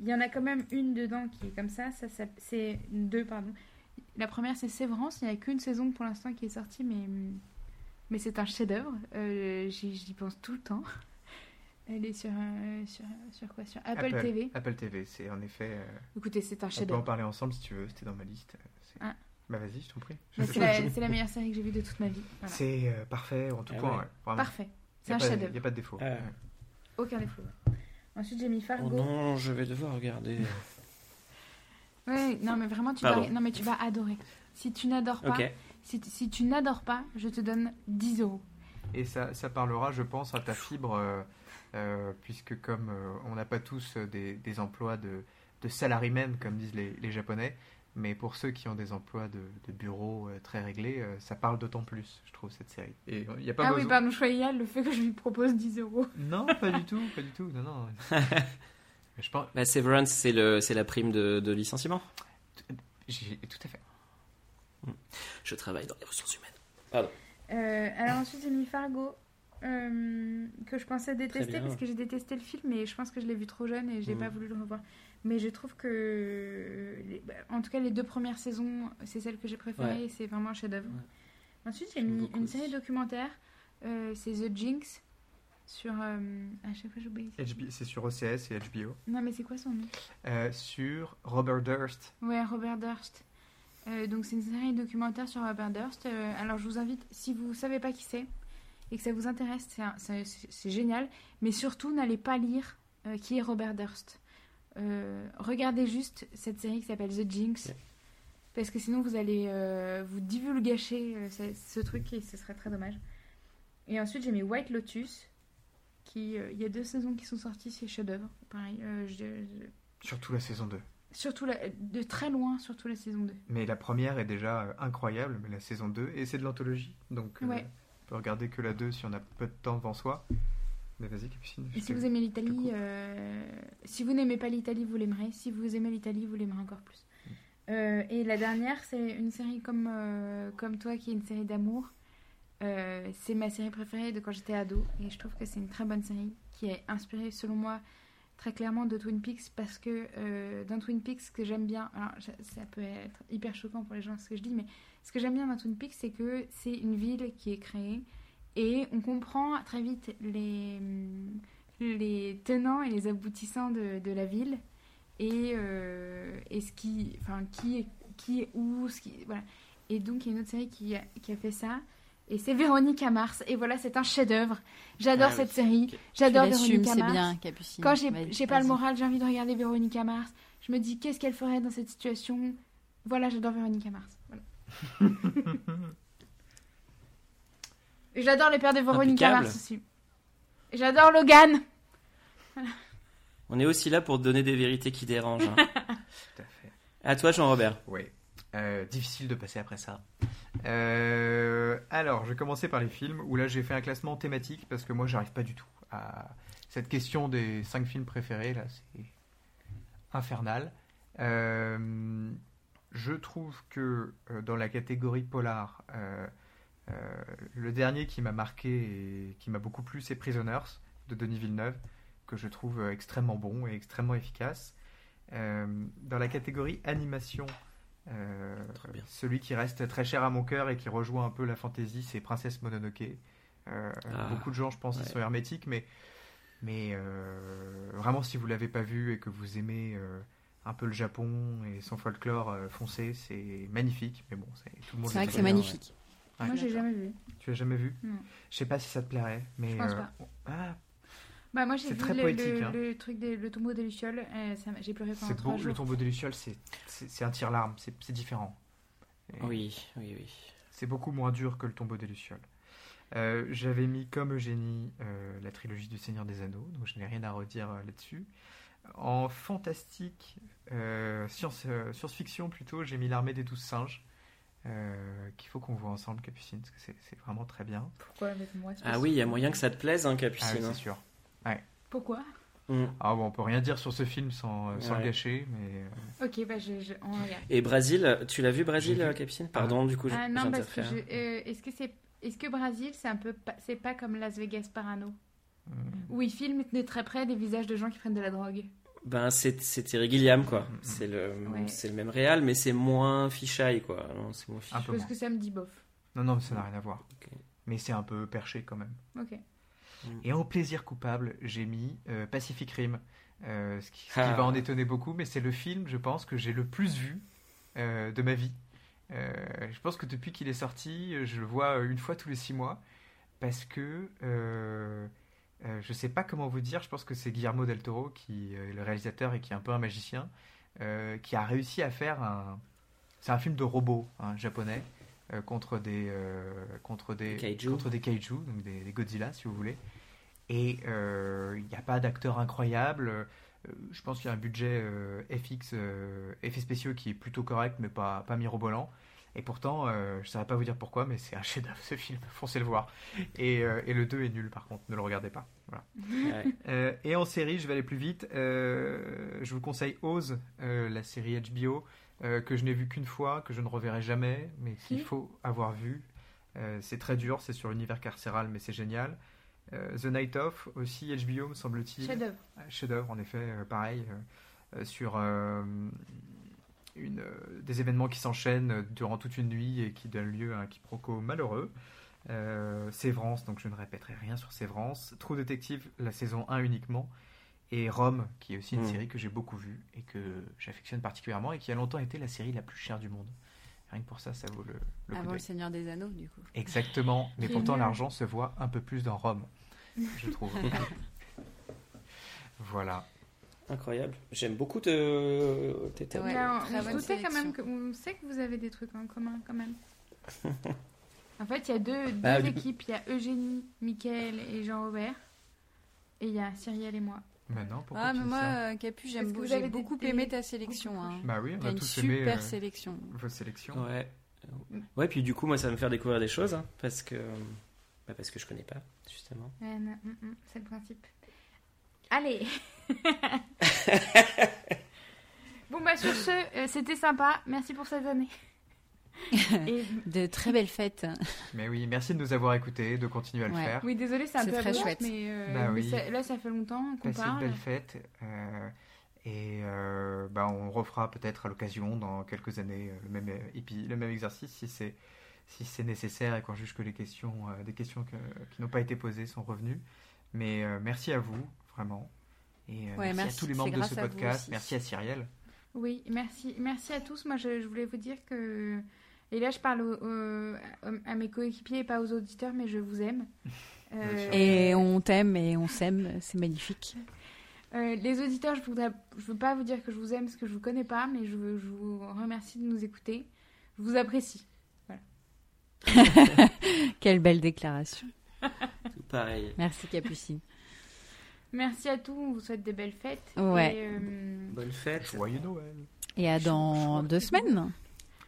il y en a quand même une dedans qui est comme ça. ça, ça c'est deux, pardon. La première, c'est Sévrance. Il n'y a qu'une saison pour l'instant qui est sortie, mais, mais c'est un chef-d'œuvre. Euh, J'y j'y pense tout le temps. Elle est sur, euh, sur, sur quoi? Sur Apple, TV. Apple TV, c'est en effet. euh, Écoutez, c'est un on peut en chef-d'œuvre. parler ensemble si tu veux, c'était dans ma liste. euh, c'est- Ah. Bah vas-y, je t'en prie. Mais C'est la, c'est la meilleure série que j'ai vue de toute ma vie. Voilà. C'est euh, parfait en tout Ah point. ouais. Parfait. C'est un chef-d'œuvre. Y a pas de défaut. Ouais. Aucun défaut. Ensuite, j'ai mis Oh Fargo. non, je vais devoir regarder. Ouais, non, mais vraiment, tu vas, non, mais tu vas adorer. Si tu n'adores pas, Ok. Si, tu- si tu n'adores pas, je te donne 10 euros. Et ça, ça parlera, je pense, à ta fibre, euh, euh, puisque comme euh, on n'a pas tous des, des emplois de, de salarymen, comme disent les, les Japonais, mais pour ceux qui ont des emplois de, de bureau euh, très réglés, euh, ça parle d'autant plus, je trouve, cette série. Et il n'y a pas ah besoin... oui, pardon, je le fait que je lui propose 10 euros. Non, pas du tout, pas du tout, non, non. Je pense... Bah, Severance, c'est le, c'est la prime de, de licenciement. Tout à fait. Je travaille dans les ressources humaines. Euh, alors ensuite, j'ai mis Fargo, euh, que je pensais détester bien. parce que j'ai détesté le film, mais je pense que je l'ai vu trop jeune et j'ai Mhm. pas voulu le revoir. Mais je trouve que, bah, en tout cas, les deux premières saisons, c'est celle que j'ai préférée Ouais. et c'est vraiment un chef-d'œuvre. Ouais. Ensuite, j'ai mis une aussi. série documentaire, euh, c'est The Jinx, sur. euh, à chaque fois, j'oublie. C'est sur OCS et HBO. Non, mais c'est quoi son nom? Euh, sur Robert Durst. Ouais, Robert Durst. Euh, donc c'est une série documentaire sur Robert Durst. Euh, alors je vous invite, si vous savez pas qui c'est et que ça vous intéresse, c'est génial. Mais surtout, n'allez pas lire euh, qui est Robert Durst. Regardez juste cette série qui s'appelle The Jinx. Parce que sinon vous allez vous divulgacher ce, ce truc et ce serait très dommage. Et ensuite j'ai mis White Lotus. Qui, il y a deux saisons qui sont sorties, c'est chef-d'œuvre. Pareil, je- je- Surtout la saison 2. Surtout la- de très loin, surtout la saison 2. Mais la première est déjà euh, incroyable, mais la saison 2, et c'est de l'anthologie, donc euh, Ouais. on peut regarder que la 2 si on a peu de temps devant soi. Mais vas-y, Capucine. Et si vous aimez l'Italie, euh, si vous n'aimez pas l'Italie, vous l'aimerez. Si vous aimez l'Italie, vous l'aimerez encore plus. Mm. Euh, et la dernière, c'est une série comme, euh, comme toi, qui est une série d'amour. Euh, c'est ma série préférée de quand j'étais ado. Et je trouve que c'est une très bonne série qui est inspirée, selon moi, très clairement de Twin Peaks. Parce que euh, dans Twin Peaks, ce que j'aime bien, alors ça peut être hyper choquant pour les gens ce que je dis, mais ce que j'aime bien dans Twin Peaks, c'est que c'est une ville qui est créée. Et on comprend très vite les, les tenants et les aboutissants de, de la ville et, euh, et ce qui, enfin, qui, est, qui est où, ce qui, voilà. Et donc il y a une autre série qui a, qui a fait ça. Et c'est Véronica Mars. Et voilà, c'est un chef-d'œuvre. J'adore Ah cette oui, série. J'adore c'est Mars. bien, Capucine. Quand j'ai pas le moral, j'ai envie de regarder Véronica Mars. Je me dis qu'est-ce qu'elle ferait dans cette situation? Voilà, j'adore Véronica Mars. Voilà. Et j'adore le père de Véronica Impeccable. Mars aussi. Et J'adore Logan. On est aussi là pour donner des vérités qui dérangent. hein. Tout à fait. à toi, Jean-Robert. Oui. Euh, difficile de passer après ça. Euh, alors, je vais commencer par les films où là j'ai fait un classement thématique parce que moi j'arrive pas du tout à cette question des cinq films préférés là, c'est infernal. Euh, je trouve que dans la catégorie polar, le dernier qui m'a marqué et qui m'a beaucoup plu, c'est Prisoners de Denis Villeneuve, que je trouve extrêmement bon et extrêmement efficace. Dans la catégorie animation, euh, Très bien. celui qui reste très cher à mon cœur et qui rejoint un peu la fantaisie, c'est Princesse Mononoke. Euh, Ah, beaucoup de gens, je pense, ouais. sont hermétiques, mais, mais euh, vraiment, si vous l'avez pas vu et que vous aimez euh, un peu le Japon et son folklore euh, foncé, c'est magnifique. Mais bon, c'est tout le monde. C'est vrai que c'est magnifique. Ouais. Moi, j'ai jamais vu. Tu l'as jamais vu? Je sais pas si ça te plairait, mais Je pense euh, pas. ah, Bah, moi, j'ai vu très le, poétique, le- hein. le truc des le tombeau des lucioles. euh, j'ai pleuré pendant trois beau. jours. Le tombeau des lucioles, c'est un tire-larme, c'est c'est différent. Et Oui, oui, oui. C'est beaucoup moins dur que le tombeau des lucioles. Euh, J'avais mis comme Eugénie euh, la trilogie du Seigneur des Anneaux, donc je n'ai rien à redire euh, là-dessus. En fantastique, euh, science, euh, science-fiction plutôt, j'ai mis l'armée des douze singes, euh, qu'il faut qu'on voit ensemble, Capucine, parce que c'est- vraiment très bien. Pourquoi avec moi Ah oui, il y a moyen que ça te plaise, hein, Ah oui, Capucine. c'est sûr. Pourquoi? Mm. Ah bon, on peut rien dire sur ce film sans, euh, sans Ouais. le gâcher, mais euh, Ok, bah je, je- on regarde. Et Brésil, tu l'as vu Brésil, vu. Capucine Pardon, du coup, je Ah non, parce que je- euh, est-ce que c'est est-ce que Brésil c'est un peu pas- c'est pas comme Las Vegas Parano? Euh, où ils filment de très près des visages de gens qui prennent de la drogue. Ben, c'est c'est Terry Gilliam, quoi. Mm, mm. C'est le, Ouais. c'est le même réal, mais c'est moins fichaille, quoi. Non, c'est moins fichaille. Parce moins. que ça me dit bof. Non, non, mais ça n'a rien à voir. Mais c'est un peu perché quand même. Ok. Et en plaisir coupable, j'ai mis euh, Pacific Rim, euh, ce, qui, ce qui Ah. va en étonner beaucoup, mais c'est le film, je pense, que j'ai le plus vu euh, de ma vie. Je pense que depuis qu'il est sorti, je le vois une fois tous les six mois, parce que je sais pas comment vous dire, je pense que c'est Guillermo del Toro qui est le réalisateur et qui est un peu un magicien, qui a réussi à faire un... C'est un film de robot hein, japonais. Euh, contre des euh, contre des Kaiju. contre des kaiju donc des, des Godzilla si vous voulez et euh, il n'y a pas d'acteur incroyable. Euh, je pense qu'il y a un budget euh, FX, euh, effets spéciaux qui est plutôt correct, mais pas, pas mirobolant. Et pourtant, euh, je ne saurais pas vous dire pourquoi, mais c'est un chef-d'œuvre ce film. Foncez le voir. Et, euh, et le 2 est nul par contre, ne le regardez pas. Voilà. Ouais. Euh, et en série, je vais aller plus vite. Euh, je vous conseille Oz, la série HBO, que je n'ai vue qu'une fois, que je ne reverrai jamais, mais qu'il faut avoir vu. C'est très dur, c'est sur l'univers carcéral, mais c'est génial. The Night Of, aussi HBO, me semble-t-il. Chef-d'œuvre. Chef-d'œuvre, en effet, pareil, sur une, euh, des événements qui s'enchaînent euh, durant toute une nuit et qui donnent lieu à un quiproquo malheureux. Euh, Sévrance, donc je ne répéterai rien sur Sévrance. True Detective, la saison 1 uniquement. Et Rome, qui est aussi une Mm. série que j'ai beaucoup vue et que j'affectionne particulièrement et qui a longtemps été la série la plus chère du monde. Rien que pour ça, ça vaut le, le coup Avant le. Seigneur des Anneaux, du coup. Exactement, mais pourtant l'argent se voit un peu plus dans Rome, je trouve. voilà. Incroyable. J'aime beaucoup te... tes thèmes. Ouais, doutait quand même que, on sait que vous avez des trucs en commun quand même. en fait, il y a deux, deux Bah, du coup- équipes. Il y a Eugénie, Mickaël et Jean-Robert. Et il y a Cyrielle et moi. Maintenant, pourquoi Ah, tu mais dis moi, ça euh, Capu, Parce j'aime que beau- vous j'ai avez des- beaucoup des- aimé ta sélection. Hein. Bah oui, on T'as a une tous aimé super euh, sélection. vos sélections. Ouais. Ouais, puis du coup, moi, ça va me faire découvrir des choses, hein, parce que... Bah, parce que je connais pas, justement. Ouais, mm, mm, c'est le principe. Allez Bon, bah sur ce, euh, c'était sympa. Merci pour cette année. Et, De très belles fêtes. Mais oui, merci de nous avoir écoutés, de continuer à le Ouais. faire. oui, désolé, c'est un peu très chouette. mais, euh, Bah mais oui. ça- là, ça fait longtemps qu'on Passez une parle. belle fête. euh, et euh, bah, on refera peut-être à l'occasion, dans quelques années, euh, le même, épi- le même exercice si c'est si c'est nécessaire et qu'on juge que les questions, euh, des questions que- qui n'ont pas été posées sont revenues. Mais euh, merci à vous, vraiment. Et euh, Ouais, merci, merci, à tous les membres de ce podcast. Merci à Cyrielle. Oui, merci, merci à tous. Moi, je, je voulais vous dire que Et là, je parle au- au- à mes coéquipiers et pas aux auditeurs, mais je vous aime. Euh, Et on t'aime et on s'aime, c'est magnifique. euh, les auditeurs, je voudrais, je veux pas vous dire que je vous aime parce que je vous connais pas, mais je, veux- je vous remercie de nous écouter. Je vous apprécie. Quelle belle déclaration. Tout pareil. Merci Capucine. Merci à tous, on vous souhaite des belles fêtes. Ouais. Et, euh, Bonne fête. Joyeux Noël. Et à dans deux semaines.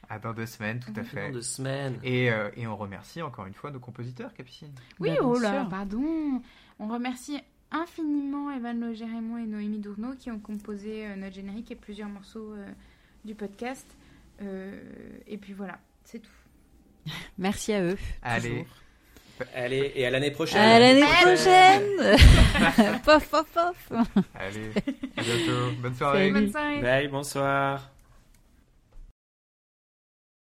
À dans deux semaines, tout à Dans fait. deux semaines. Et, euh, et on remercie encore une fois nos compositeurs, Capucine. Oui, Bah, oh là, sûr. pardon. On remercie infiniment Evan Logerémont et Noémie Dourneau qui ont composé euh, notre générique et plusieurs morceaux euh, du podcast. Euh, et puis voilà, c'est tout. Merci à eux. Allez, toujours. Allez, et à l'année prochaine. À l'année prochaine. pof, pof, pof. allez, à bientôt. Bonne soirée. Bonne soirée. Bye, bonsoir.